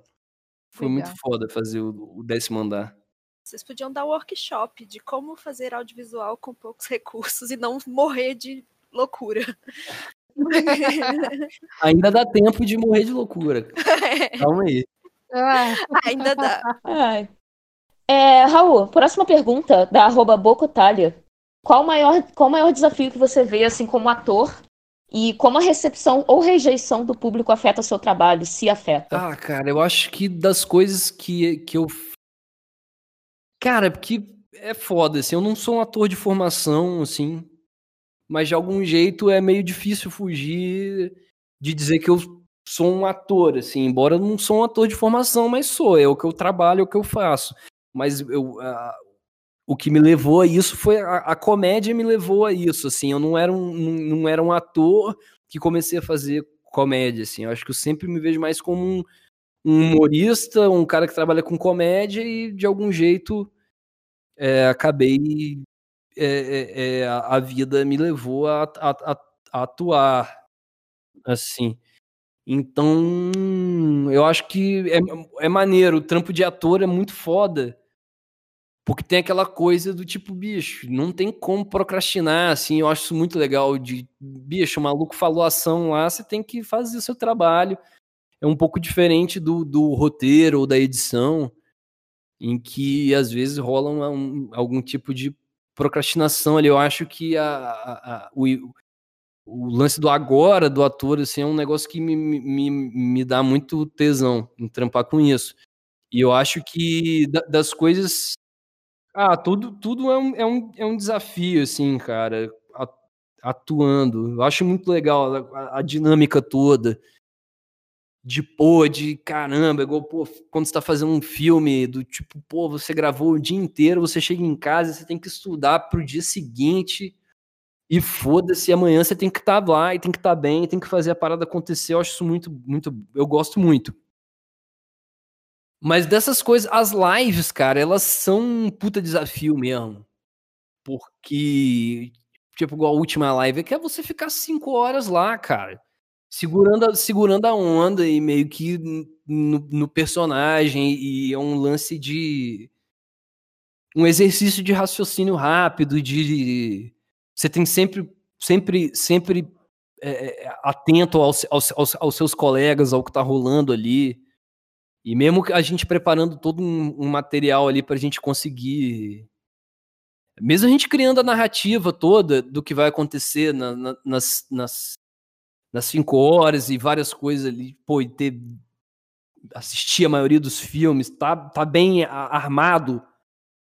Foi Legal. muito foda fazer o, o décimo andar. Vocês podiam dar um workshop de como fazer audiovisual com poucos recursos e não morrer de loucura. Ainda dá tempo de morrer de loucura. Calma aí. Ainda dá. Ai. É, Raul, próxima pergunta da arroba Bocotalha. Qual o maior, qual maior desafio que você vê assim como ator e como a recepção ou rejeição do público afeta seu trabalho, se afeta? Ah, cara, eu acho que das coisas que, que eu. Cara, porque é foda, assim, eu não sou um ator de formação, assim, mas de algum jeito é meio difícil fugir de dizer que eu sou um ator, assim, embora eu não sou um ator de formação, mas sou, é o que eu trabalho, é o que eu faço. Mas eu, ah, o que me levou a isso foi a, a comédia me levou a isso, assim, eu não era um, não, não era um ator que comecei a fazer comédia, assim, eu acho que eu sempre me vejo mais como um, um humorista, um cara que trabalha com comédia e de algum jeito é, acabei é, é, é, a, a vida me levou a, a, a- atuar assim. Então, eu acho que é, é maneiro, o trampo de ator é muito foda. Porque tem aquela coisa do tipo, bicho, não tem como procrastinar, assim, eu acho isso muito legal de, bicho, o maluco falou ação lá, você tem que fazer o seu trabalho. É um pouco diferente do, do roteiro ou da edição, em que às vezes rola um- algum tipo de procrastinação ali. Eu acho que a, a- a- o, o lance do agora do ator assim, é um negócio que me, me, me dá muito tesão em trampar com isso. E eu acho que da- das coisas. Ah, tudo, tudo é, um, é, um, é um desafio, assim, cara, atuando. Eu acho muito legal a, a dinâmica toda de pô, de caramba, igual, pô, quando você tá fazendo um filme do tipo, pô, você gravou o dia inteiro, você chega em casa, você tem que estudar pro dia seguinte e foda-se, amanhã você tem que estar lá e tem que estar bem, tem que fazer a parada acontecer. Eu acho isso muito, muito, eu gosto muito. Mas dessas coisas, as lives, cara, elas são um puta desafio mesmo. Porque, tipo, igual a última live, é que é você ficar cinco horas lá, cara segurando, a- segurando a onda e meio que no, no personagem e é um lance de um exercício de raciocínio rápido de você tem sempre sempre sempre é, é, atento aos, aos, aos, aos seus colegas ao que tá rolando ali e mesmo a gente preparando todo um, um material ali pra gente conseguir mesmo a gente criando a narrativa toda do que vai acontecer na- na- nas, nas, nas cinco horas e várias coisas ali, pô, e ter assistir a maioria dos filmes, tá, tá bem a- armado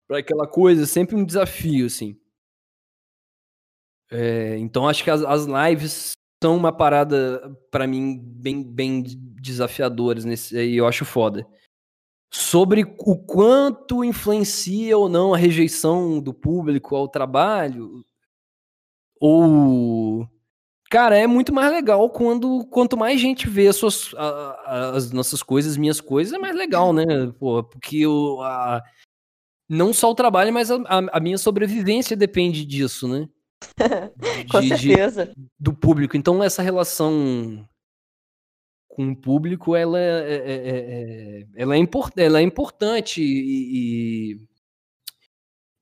para aquela coisa, é sempre um desafio, assim. É, então acho que as, as lives são uma parada, para mim, bem, bem desafiadoras nesse aí, eu acho foda. Sobre o quanto influencia ou não a rejeição do público ao trabalho, ou Cara, é muito mais legal quando quanto mais gente vê as, suas, a- as nossas coisas, minhas coisas, é mais legal, né? Porque o, a- não só o trabalho, mas a- a minha sobrevivência depende disso, né? Com De- de- certeza. do público. Então, essa relação com o público, ela é, é- é- é- ela é, import, ela é importante e, e,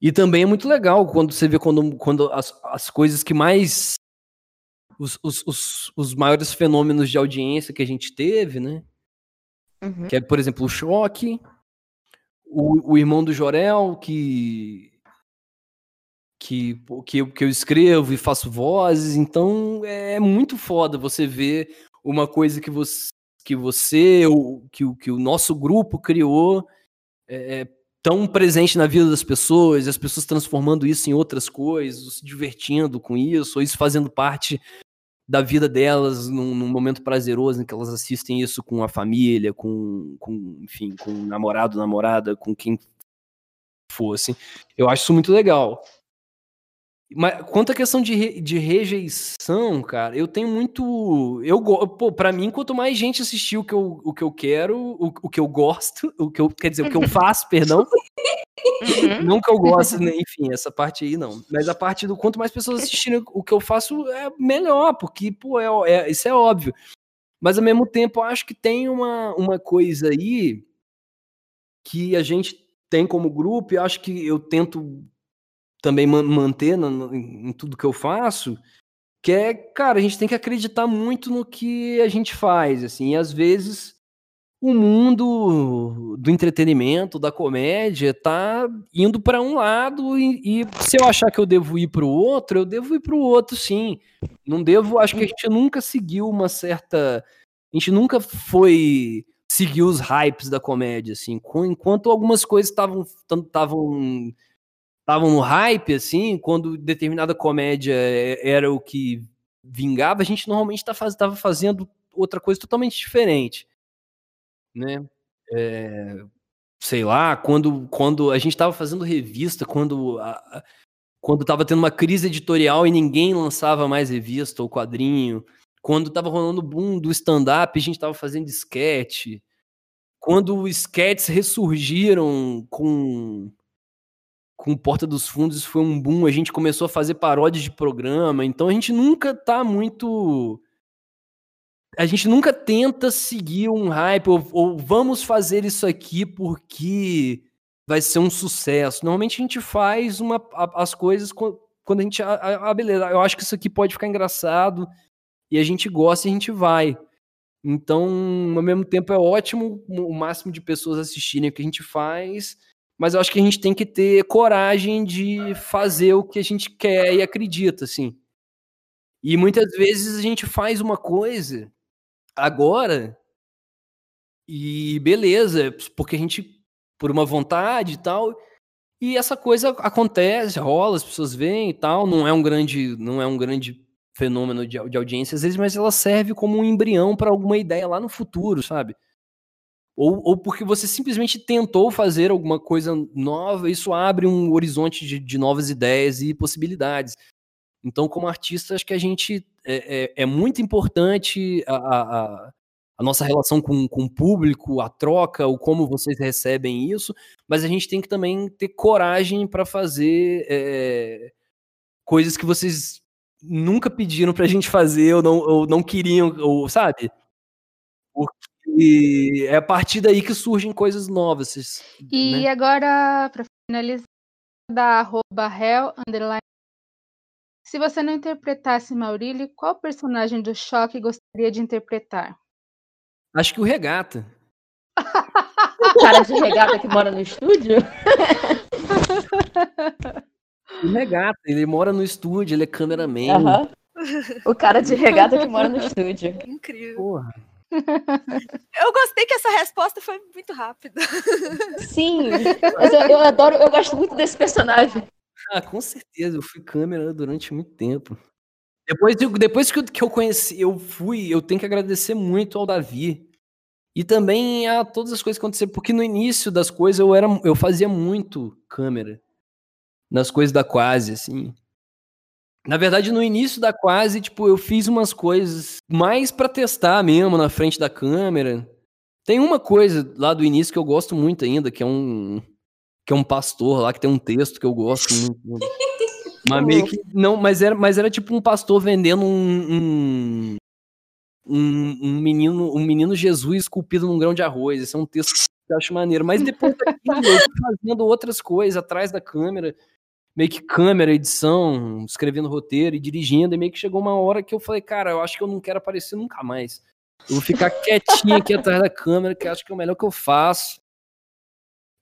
e também é muito legal quando você vê quando, quando as, as coisas que mais os, os, os, os maiores fenômenos de audiência que a gente teve, né? Uhum. Que é, por exemplo, o Choque, o, o Irmão do Jorel, que, que, que, eu, que eu escrevo e faço vozes, então é muito foda você ver uma coisa que você, que você que, que o nosso grupo criou é, tão presente na vida das pessoas, as pessoas transformando isso em outras coisas, se divertindo com isso, ou isso fazendo parte da vida delas num, num, momento prazeroso em que elas assistem isso com a família, com, com enfim, com o namorado, namorada, com quem fosse. Eu acho isso muito legal. Mas quanto à questão de, re, de rejeição, cara, eu tenho muito. Eu, pô, pra mim, quanto mais gente assistir o que eu, o que eu quero, o, o que eu gosto, o que eu. Quer dizer, o que eu faço, perdão. Uhum. Não que eu gosto, né? enfim, essa parte aí não. Mas a parte do quanto mais pessoas assistirem o que eu faço é melhor, porque, pô, é, é, isso é óbvio. Mas ao mesmo tempo, eu acho que tem uma, uma coisa aí que a gente tem como grupo, e acho que eu tento também manter no, em tudo que eu faço, que é, cara, a gente tem que acreditar muito no que a gente faz, assim, e às vezes o mundo do entretenimento, da comédia, tá indo para um lado e, e, se eu achar que eu devo ir para o outro, eu devo ir para o outro, sim. Não devo, acho que a gente nunca seguiu uma certa, a gente nunca foi seguir os hypes da comédia, assim, enquanto algumas coisas estavam estavam estavam no hype, assim, quando determinada comédia é, era o que vingava, a gente normalmente estava tá fazendo outra coisa totalmente diferente, né? É, sei lá, quando, quando a gente estava fazendo revista, quando a, quando estava tendo uma crise editorial e ninguém lançava mais revista ou quadrinho, quando estava rolando o boom do stand-up, a gente estava fazendo sketch, quando os sketches ressurgiram com com Porta dos Fundos foi um boom, a gente começou a fazer paródias de programa, então a gente nunca tá muito a gente nunca tenta seguir um hype ou, ou, vamos fazer isso aqui porque vai ser um sucesso. Normalmente a gente faz uma, a, as coisas quando a gente. Ah, beleza, eu acho que isso aqui pode ficar engraçado e a gente gosta e a gente vai. Então, ao mesmo tempo, é ótimo o máximo de pessoas assistirem o que a gente faz mas eu acho que a gente tem que ter coragem de fazer o que a gente quer e acredita, assim. E muitas vezes a gente faz uma coisa agora e beleza, porque a gente, por uma vontade e tal, e essa coisa acontece, rola, as pessoas veem e tal, não é um grande, não é um grande fenômeno de, de audiência às vezes, mas ela serve como um embrião para alguma ideia lá no futuro, sabe? Ou, ou porque você simplesmente tentou fazer alguma coisa nova, isso abre um horizonte de, de novas ideias e possibilidades. Então, como artista, acho que a gente é, é, é muito importante a, a, a, nossa relação com, com o público, a troca, o como vocês recebem isso, mas a gente tem que também ter coragem para fazer é, coisas que vocês nunca pediram para a gente fazer ou não, ou não queriam, ou sabe? Porque e é a partir daí que surgem coisas novas. E né? agora, para finalizar, da arroba hell, underline. Se você não interpretasse Maurílio, qual personagem do choque gostaria de interpretar? Acho que o Regata. o cara de regata que mora no estúdio? o Regata, ele mora no estúdio, ele é cameraman. Uhum. O cara de regata que mora no estúdio. Incrível. Porra. Eu gostei que essa resposta foi muito rápida. Sim, mas eu, eu, adoro, eu gosto muito desse personagem. Ah, com certeza, eu fui câmera durante muito tempo. Depois, depois que, eu, que eu conheci, eu fui, eu tenho que agradecer muito ao Davi. E também a todas as coisas que aconteceram, porque no início das coisas eu era eu fazia muito câmera. Nas coisas da quase, assim. Na verdade, no início da quase, tipo, eu fiz umas coisas mais para testar mesmo na frente da câmera. Tem uma coisa lá do início que eu gosto muito ainda, que é um que é um pastor lá que tem um texto que eu gosto muito. mas meio que não, mas era, mas era tipo um pastor vendendo um, um, um, um menino, um menino Jesus esculpido num grão de arroz. Esse é um texto que eu acho maneiro. Mas depois daquilo, eu fazendo outras coisas atrás da câmera meio que câmera, edição, escrevendo roteiro e dirigindo, e meio que chegou uma hora que eu falei, cara, eu acho que eu não quero aparecer nunca mais. Eu vou ficar quietinho aqui atrás da câmera, que acho que é o melhor que eu faço.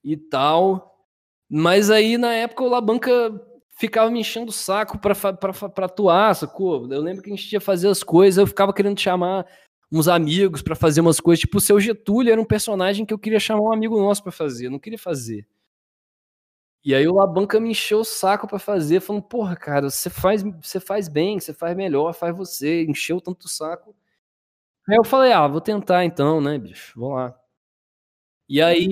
E tal. Mas aí, na época, o Labanca ficava me enchendo o saco pra, pra, pra atuar, sacou? Eu lembro que a gente ia fazer as coisas, eu ficava querendo chamar uns amigos para fazer umas coisas. Tipo, o seu Getúlio era um personagem que eu queria chamar um amigo nosso para fazer, eu não queria fazer. E aí o Labanca me encheu o saco pra fazer, falando, porra, cara, você faz, você faz bem, você faz melhor, faz você, encheu tanto o saco. Aí eu falei, ah, vou tentar então, né, bicho, vou lá. E aí,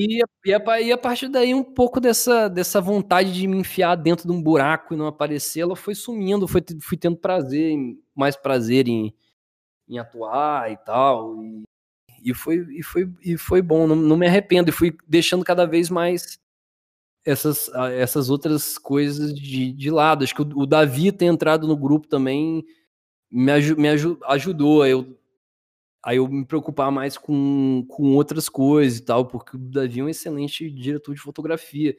e a, e a partir daí, um pouco dessa, dessa vontade de me enfiar dentro de um buraco e não aparecer, ela foi sumindo, foi, fui tendo prazer, mais prazer em, em atuar e tal. E, e, foi, e, foi, e foi bom, não, não me arrependo, e fui deixando cada vez mais essas, essas outras coisas de, de lado. Acho que o, o Davi ter entrado no grupo também me, me ajudou. Eu aí eu me preocupar mais com, com outras coisas e tal, porque o Davi é um excelente diretor de fotografia.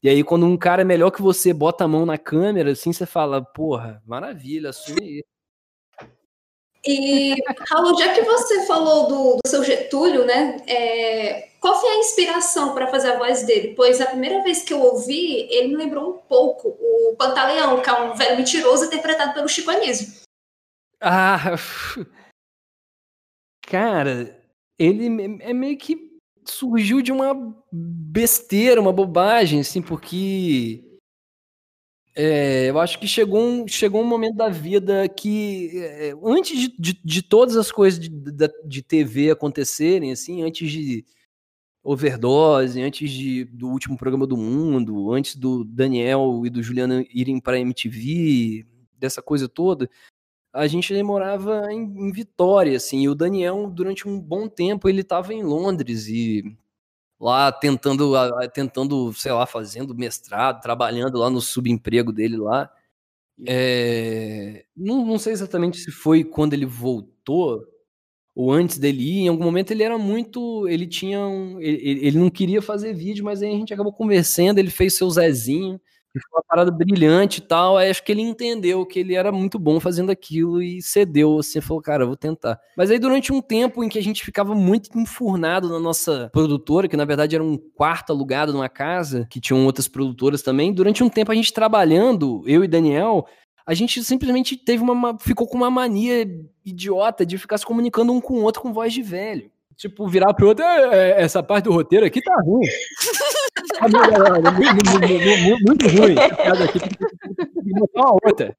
E aí, quando um cara é melhor que você bota a mão na câmera, assim, você fala, porra, maravilha, assume isso. E, Raul, já que você falou do, do seu Getúlio, né? É, qual foi a inspiração para fazer a voz dele? Pois a primeira vez que eu ouvi, ele me lembrou um pouco o Pantaleão, que é um velho mentiroso interpretado pelo Chico Anísio. Ah, Cara, ele é meio que surgiu de uma besteira, uma bobagem, assim, porque é, eu acho que chegou um, chegou um momento da vida que, é, antes de, de, de, todas as coisas de, de, de, TV acontecerem, assim, antes de Overdose, antes de, do último programa do mundo, antes do Daniel e do Juliano irem para MTV, dessa coisa toda, a gente demorava em, em Vitória, assim, e o Daniel, durante um bom tempo, ele estava em Londres e lá tentando, tentando, sei lá, fazendo mestrado, trabalhando lá no subemprego dele lá. É, não, não sei exatamente se foi quando ele voltou ou antes dele ir, em algum momento ele era muito. Ele tinha um. Ele, ele não queria fazer vídeo, mas aí a gente acabou conversando, ele fez seu Zezinho foi uma parada brilhante e tal. Aí acho que ele entendeu que ele era muito bom fazendo aquilo e cedeu, assim, falou, cara, vou tentar. Mas aí durante um tempo em que a gente ficava muito enfurnado na nossa produtora, que na verdade era um quarto alugado numa casa, que tinham outras produtoras também, durante um tempo a gente trabalhando, eu e Daniel, a gente simplesmente teve uma. ficou com uma mania idiota de ficar se comunicando um com o outro com voz de velho. Tipo, virar pro outro, essa parte do roteiro aqui tá ruim. Muito ruim. Botar uma outra.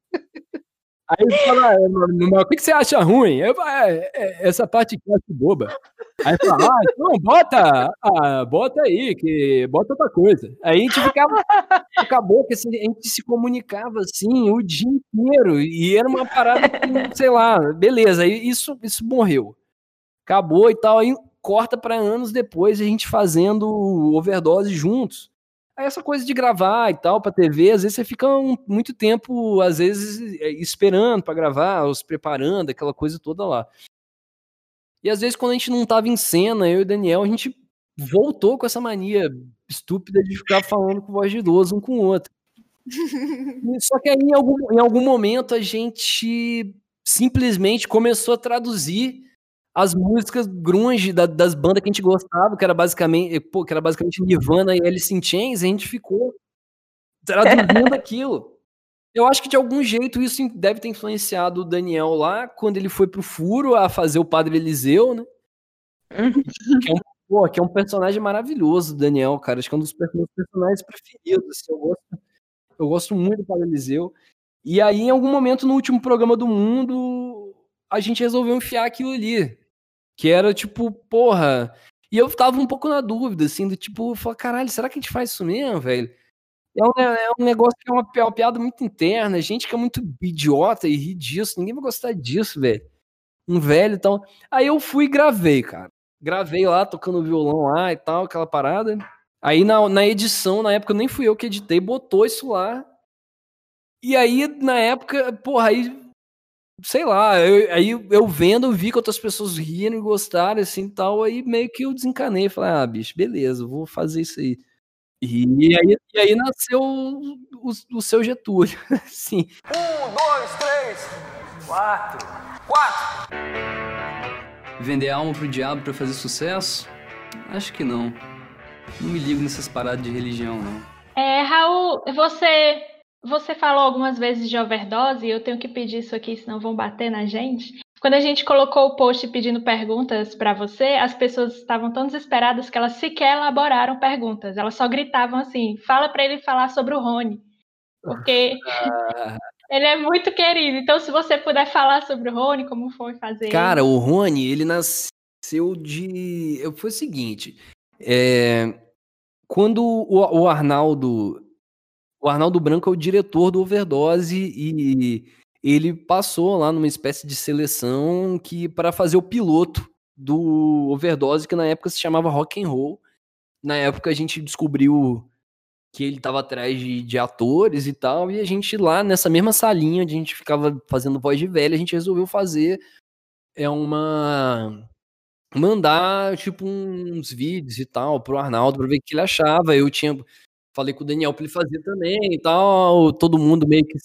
Aí ele fala, o que, que você acha ruim? Eu falo, é, é, essa parte aqui eu acho boba. Aí fala, ah, então bota, ah, bota aí, que bota outra coisa. Aí a gente ficava, acabou que assim, a gente se comunicava assim o dia inteiro, e era uma parada que, sei lá, beleza, aí isso, isso morreu. Acabou e tal, aí corta para anos depois a gente fazendo overdose juntos. Aí essa coisa de gravar e tal para TV, às vezes você fica um, muito tempo, às vezes é, esperando para gravar, os preparando, aquela coisa toda lá. E às vezes quando a gente não tava em cena, eu e o Daniel, a gente voltou com essa mania estúpida de ficar falando com voz de idoso um com o outro. Só que aí em algum, em algum momento a gente simplesmente começou a traduzir as músicas grunge da, das bandas que a gente gostava, que era basicamente, pô, que era basicamente Nirvana e Alice in Chains, a gente ficou traduzindo aquilo. Eu acho que de algum jeito isso deve ter influenciado o Daniel lá, quando ele foi pro Furo a fazer o Padre Eliseu, né? que, é um, pô, que é um personagem maravilhoso, Daniel, cara. Acho que é um dos meus personagens preferidos. Assim, eu, gosto, eu gosto muito do Padre Eliseu. E aí, em algum momento, no último programa do mundo, a gente resolveu enfiar aquilo ali. Que era tipo, porra. E eu tava um pouco na dúvida, assim, do tipo, falar, caralho, será que a gente faz isso mesmo, velho? É um, é um negócio que é uma, é uma piada muito interna, gente que é muito idiota e ri disso, ninguém vai gostar disso, velho. Um velho e tal. Aí eu fui e gravei, cara. Gravei lá, tocando violão lá e tal, aquela parada. Aí na, na edição, na época, nem fui eu que editei, botou isso lá. E aí, na época, porra, aí sei lá, eu, aí eu vendo, vi que outras pessoas riram e gostaram, assim, tal, aí meio que eu desencanei, falei, ah, bicho, beleza, vou fazer isso aí. E aí, e aí nasceu o, o, o seu Getúlio, sim. Um, dois, três, quatro, quatro! Vender alma pro diabo para fazer sucesso? Acho que não. Não me ligo nessas paradas de religião, não. É, Raul, você você falou algumas vezes de overdose, e eu tenho que pedir isso aqui, senão vão bater na gente. quando a gente colocou o post pedindo perguntas para você, as pessoas estavam tão desesperadas que elas sequer elaboraram perguntas. Elas só gritavam assim: fala para ele falar sobre o Rony. Porque ele é muito querido. Então, se você puder falar sobre o Rony, como foi fazer. Cara, o Rony, ele nasceu de. Foi o seguinte. é, Quando o Arnaldo. O Arnaldo Branco é o diretor do Overdose e ele passou lá numa espécie de seleção que para fazer o piloto do Overdose, que na época se chamava Rock and Roll. Na época a gente descobriu que ele estava atrás de, de atores e tal, e a gente lá nessa mesma salinha onde a gente ficava fazendo voz de velho, a gente resolveu fazer é uma mandar tipo uns vídeos e tal pro Arnaldo para ver o que ele achava. Eu tinha falei com o Daniel para ele fazer também e tal, todo mundo meio que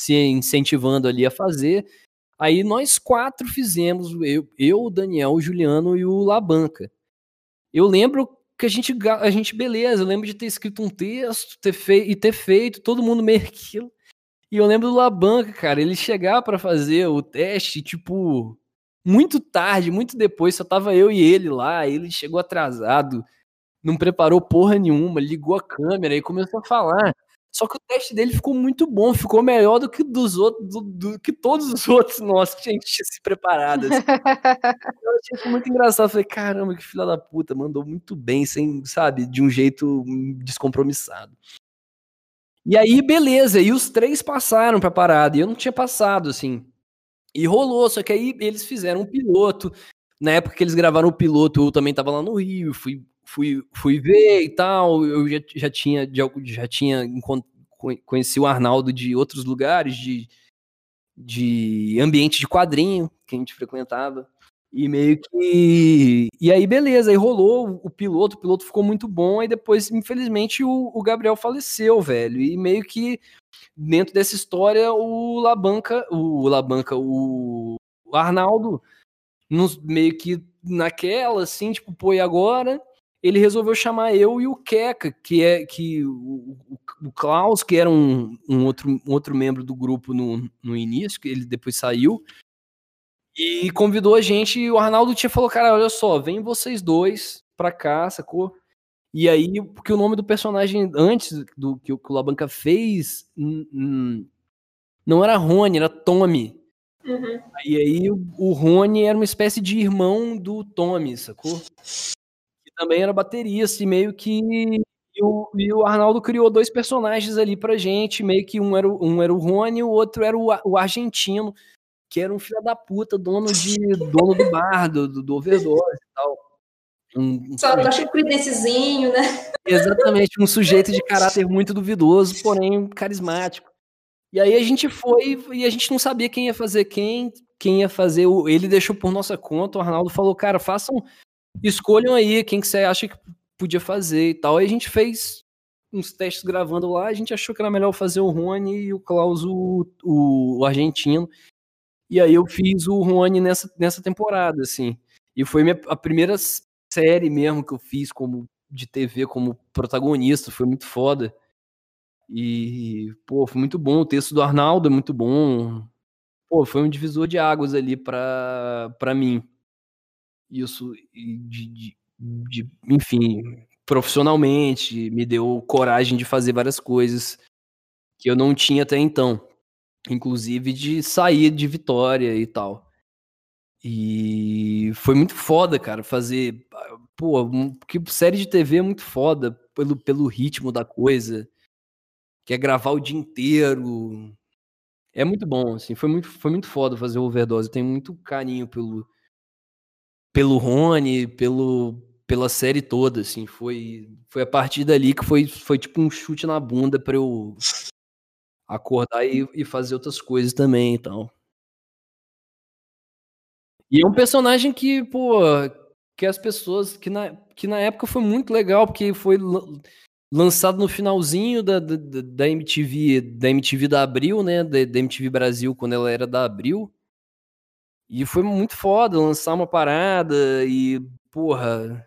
se incentivando ali a fazer. Aí nós quatro fizemos, eu, eu o Daniel, o Juliano e o Labanca. Eu lembro que a gente, a gente, beleza, eu lembro de ter escrito um texto ter fei e ter feito, todo mundo meio aquilo. E eu lembro do Labanca, cara, ele chegar pra fazer o teste, tipo, muito tarde, muito depois, só tava eu e ele lá, ele chegou atrasado, não preparou porra nenhuma, ligou a câmera e começou a falar. Só que o teste dele ficou muito bom, ficou melhor do que dos outros, do, do que todos os outros nossos que a gente tinha se preparado. assim. Eu achei isso muito engraçado. Falei, caramba, que filha da puta, mandou muito bem, sem, sabe, de um jeito descompromissado. E aí, beleza, e os três passaram pra parada, e eu não tinha passado, assim. E rolou, só que aí eles fizeram um piloto. Na época que eles gravaram o piloto, eu também tava lá no Rio, fui, fui, fui ver e tal. Eu já, já tinha, já tinha conheci o Arnaldo de outros lugares, de, de ambiente de quadrinho que a gente frequentava. E meio que. E aí, beleza, aí rolou o piloto, o piloto ficou muito bom, aí depois, infelizmente, o, o Gabriel faleceu, velho. E meio que dentro dessa história, o Labanca, o Labanca, o Arnaldo, nos, meio que naquela, assim, tipo, pô, e agora? Ele resolveu chamar eu e o Keka, que é que o, o- o Klaus, que era um, um outro, um outro membro do grupo no, no início, que ele depois saiu, e convidou a gente, e o Arnaldo tinha falou, cara, olha só, vem vocês dois pra cá, sacou? E aí, porque o nome do personagem antes do que o, que o Labanca fez não era Rony, era Tommy. Uhum. E aí o, o Rony era uma espécie de irmão do Tommy, sacou? Também era baterista, e meio que. E o, e o Arnaldo criou dois personagens ali pra gente, meio que um era, o- um era o Rony e o outro era o, o argentino, que era um filho da puta, dono de dono do bar, do, do, do overdose e tal. Um, um Só um credencezinho, né? Exatamente, um sujeito de caráter muito duvidoso, porém carismático. E aí a gente foi e a gente não sabia quem ia fazer quem, quem ia fazer. O, ele deixou por nossa conta, o Arnaldo falou, cara, façam, escolham aí quem que você acha que podia fazer e tal. Aí a gente fez uns testes gravando lá, a gente achou que era melhor fazer o Rony e o Klaus, o, o, o argentino. E aí eu fiz o Rony nessa, nessa temporada, assim. E foi minha, a primeira série mesmo que eu fiz como de TV como protagonista, foi muito foda. E, pô, foi muito bom. O texto do Arnaldo é muito bom. Pô, foi um divisor de águas ali pra, pra mim. Isso, de, de, de- enfim, profissionalmente, me deu coragem de fazer várias coisas que eu não tinha até então. Inclusive de sair de Vitória e tal. E foi muito foda, cara, fazer. Pô, que série de TV é muito foda pelo, pelo ritmo da coisa. Que é gravar o dia inteiro. É muito bom, assim. Foi muito, foi muito foda fazer o overdose. Eu tenho muito carinho pelo, pelo Rony, pelo, pela série toda, assim. Foi, foi a partir dali que foi, foi tipo um chute na bunda pra eu acordar e, e fazer outras coisas também e tal. E é um personagem que, pô, que as pessoas. Que na, que na época foi muito legal, porque foi lan- lançado no finalzinho da, da, da- da MTV, da MTV da Abril, né? Da, da MTV Brasil, quando ela era da Abril. E foi muito foda lançar uma parada e, porra,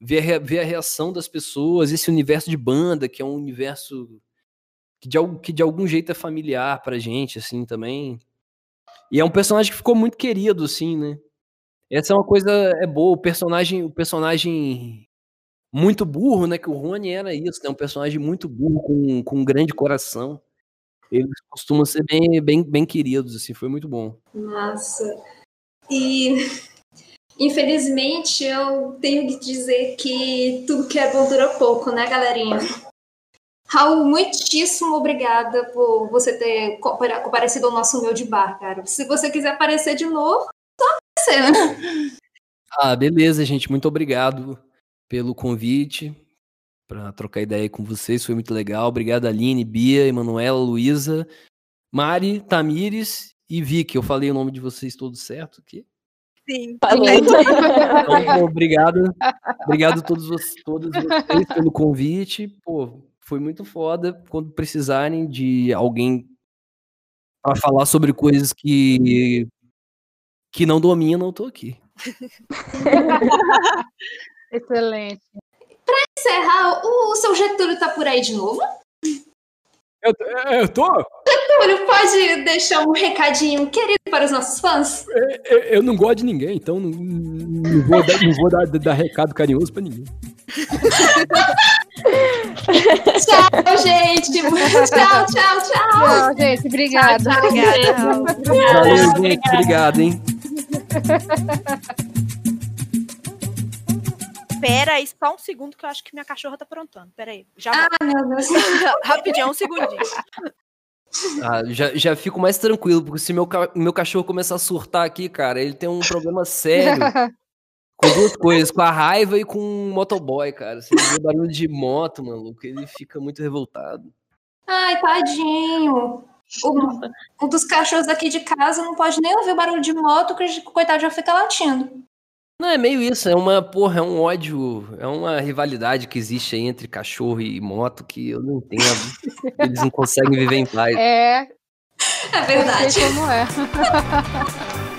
ver a, ver a reação das pessoas, esse universo de banda, que é um universo que de, que de algum jeito é familiar pra gente, assim, também. E é um personagem que ficou muito querido, assim, né? Essa é uma coisa é boa, o personagem, o personagem muito burro, né? Que o Rony era isso, né? Um personagem muito burro, com, com um grande coração. Eles costumam ser bem, bem, bem queridos, assim, foi muito bom. Nossa. E infelizmente eu tenho que dizer que tudo que é bom dura pouco, né, galerinha? Raul, muitíssimo obrigada por você ter comparecido ao nosso meu de bar, cara. Se você quiser aparecer de novo, só aparecer, né? Ah, beleza, gente. Muito obrigado pelo convite para trocar ideia com vocês. Foi muito legal. Obrigado, Aline, Bia, Emanuela, Luísa, Mari, Tamires e Vicky. Eu falei o nome de vocês todos certo aqui? Sim. Falou. Então, obrigado. Obrigado a todos vocês, todas vocês pelo convite. Pô, foi muito foda. Quando precisarem de alguém para falar sobre coisas que que não dominam, eu tô aqui. Excelente. Encerrar, o seu Getúlio tá por aí de novo? Eu, eu tô? Getúlio, pode deixar um recadinho querido para os nossos fãs? Eu, eu não gosto de ninguém, então não, não vou, dar, não vou dar, dar recado carinhoso pra ninguém. Tchau, gente. Tchau, tchau, tchau. Tchau, gente. Obrigada. Valeu, gente. Obrigado, hein? Pera aí, só um segundo que eu acho que minha cachorra tá aprontando. Pera aí, já Ah, meu Deus. Rapidinho, um segundinho. Ah, já, já fico mais tranquilo, porque se meu, ca- meu cachorro começar a surtar aqui, cara, ele tem um problema sério com duas coisas, com a raiva e com o motoboy, cara. Se ele vê barulho de moto, maluco, ele fica muito revoltado. Ai, tadinho. Um, um dos cachorros aqui de casa não pode nem ouvir o barulho de moto, que o coitado já fica latindo. Não, é meio isso, é uma, porra, é um ódio, é uma rivalidade que existe aí entre cachorro e moto que eu não entendo. Eles não conseguem viver em paz. É. É verdade. Eu sei como é.